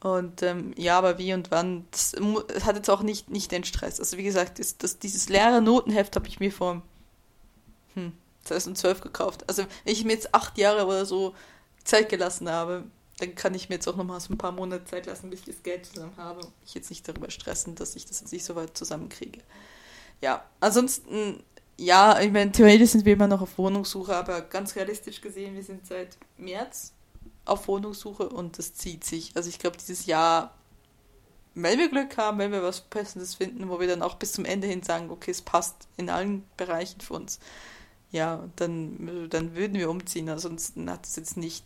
Und ähm, ja, aber wie und wann, das, das, hat jetzt auch nicht, nicht den Stress. Also wie gesagt, das, das, dieses leere Notenheft habe ich mir vor hm, 2012 gekauft. Also wenn ich mir jetzt acht Jahre oder so Zeit gelassen habe, dann kann ich mir jetzt auch noch mal so ein paar Monate Zeit lassen, bis ich das Geld zusammen habe. Mich jetzt nicht darüber stressen, dass ich das jetzt nicht so weit zusammenkriege. Ja, ansonsten, ja, ich meine, theoretisch sind wir immer noch auf Wohnungssuche, aber ganz realistisch gesehen, wir sind seit März auf Wohnungssuche und das zieht sich. Also ich glaube, dieses Jahr, wenn wir Glück haben, wenn wir was Passendes finden, wo wir dann auch bis zum Ende hin sagen, okay, es passt in allen Bereichen für uns, ja, dann, dann würden wir umziehen. Ansonsten hat es jetzt nicht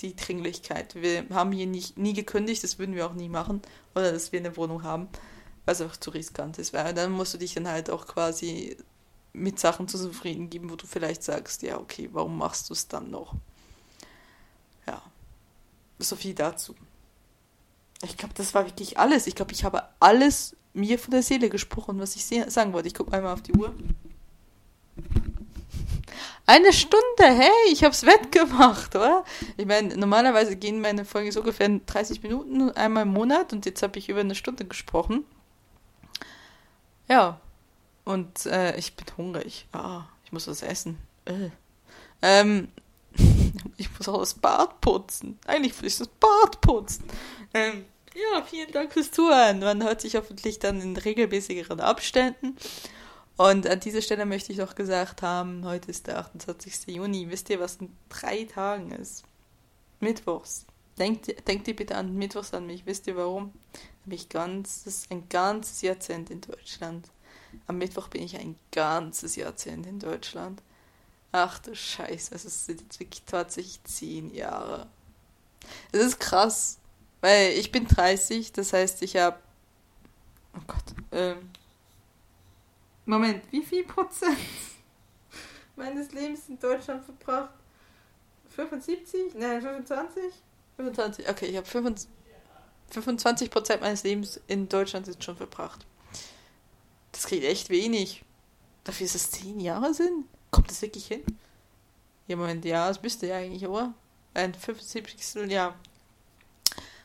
die Dringlichkeit. Wir haben hier nicht, nie gekündigt, das würden wir auch nie machen. Oder dass wir eine Wohnung haben, es auch zu riskant ist. Weil dann musst du dich dann halt auch quasi mit Sachen zu zufrieden geben, wo du vielleicht sagst, ja, okay, warum machst du es dann noch? Ja. So viel dazu. Ich glaube, das war wirklich alles. Ich glaube, ich habe alles mir von der Seele gesprochen, was ich sagen wollte. Ich gucke einmal auf die Uhr. Eine Stunde, hey, ich hab's wettgemacht, oder? Ich meine, normalerweise gehen meine Folgen so ungefähr 30 Minuten einmal im Monat und jetzt habe ich über eine Stunde gesprochen. Ja. Und äh, ich bin hungrig. Ah, ich muss was essen. Äh. Ähm, <laughs> ich muss auch das Bad putzen. Eigentlich will ich das Bad putzen. Ähm, ja, vielen Dank fürs Zuhören. Man hört sich hoffentlich dann in regelmäßigeren Abständen. Und an dieser Stelle möchte ich noch gesagt haben, heute ist der 28. Juni. Wisst ihr, was in drei Tagen ist? Mittwochs. Denkt, denkt ihr bitte an Mittwochs an mich. Wisst ihr warum? Ich ganzes, ein ganzes Jahrzehnt in Deutschland. Am Mittwoch bin ich ein ganzes Jahrzehnt in Deutschland. Ach du Scheiße, es sind jetzt wirklich tatsächlich zehn Jahre. Es ist krass, weil ich bin 30, das heißt, ich habe. Oh Gott. Ähm, Moment, wie viel Prozent meines Lebens in Deutschland verbracht? 75? Nein, 25? 25, okay, ich habe 25 Prozent meines Lebens in Deutschland jetzt schon verbracht. Das klingt echt wenig. Dafür, dass es 10 Jahre sind? Kommt das wirklich hin? Ja, Moment, ja, es müsste ja eigentlich, oder? Ein 75. Jahr.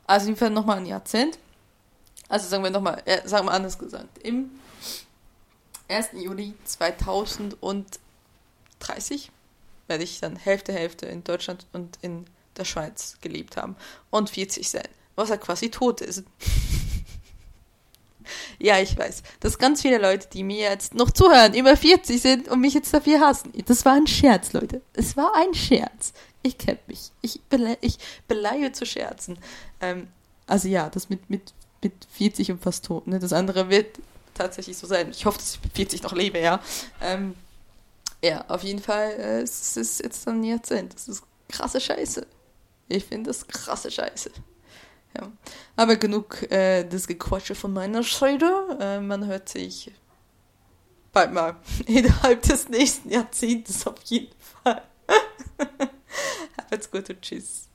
Also, in jeden Fall nochmal ein Jahrzehnt. Also, sagen wir nochmal, äh, sagen wir anders gesagt. Im 1. Juli 2030 werde ich dann Hälfte, Hälfte in Deutschland und in der Schweiz gelebt haben und 40 sein, was er quasi tot ist. <laughs> Ja, ich weiß, dass ganz viele Leute, die mir jetzt noch zuhören, über 40 sind und mich jetzt dafür hassen. Das war ein Scherz, Leute. Es war ein Scherz. Ich kenne mich. Ich, bele ich beleihe zu scherzen. Ähm, also ja, das mit, mit, mit 40 und fast tot. Ne? Das andere wird tatsächlich so sein. Ich hoffe, dass ich mit 40 noch lebe, ja. Ähm, ja, auf jeden Fall, äh, es ist jetzt ein Jahrzehnt. Das ist krasse Scheiße. Ich finde das krasse Scheiße. Ja. Aber genug äh, des Gequatsche von meiner Seite. Äh, man hört sich bald mal <laughs> innerhalb des nächsten Jahrzehntes auf jeden Fall. <laughs> Habt's gut und tschüss.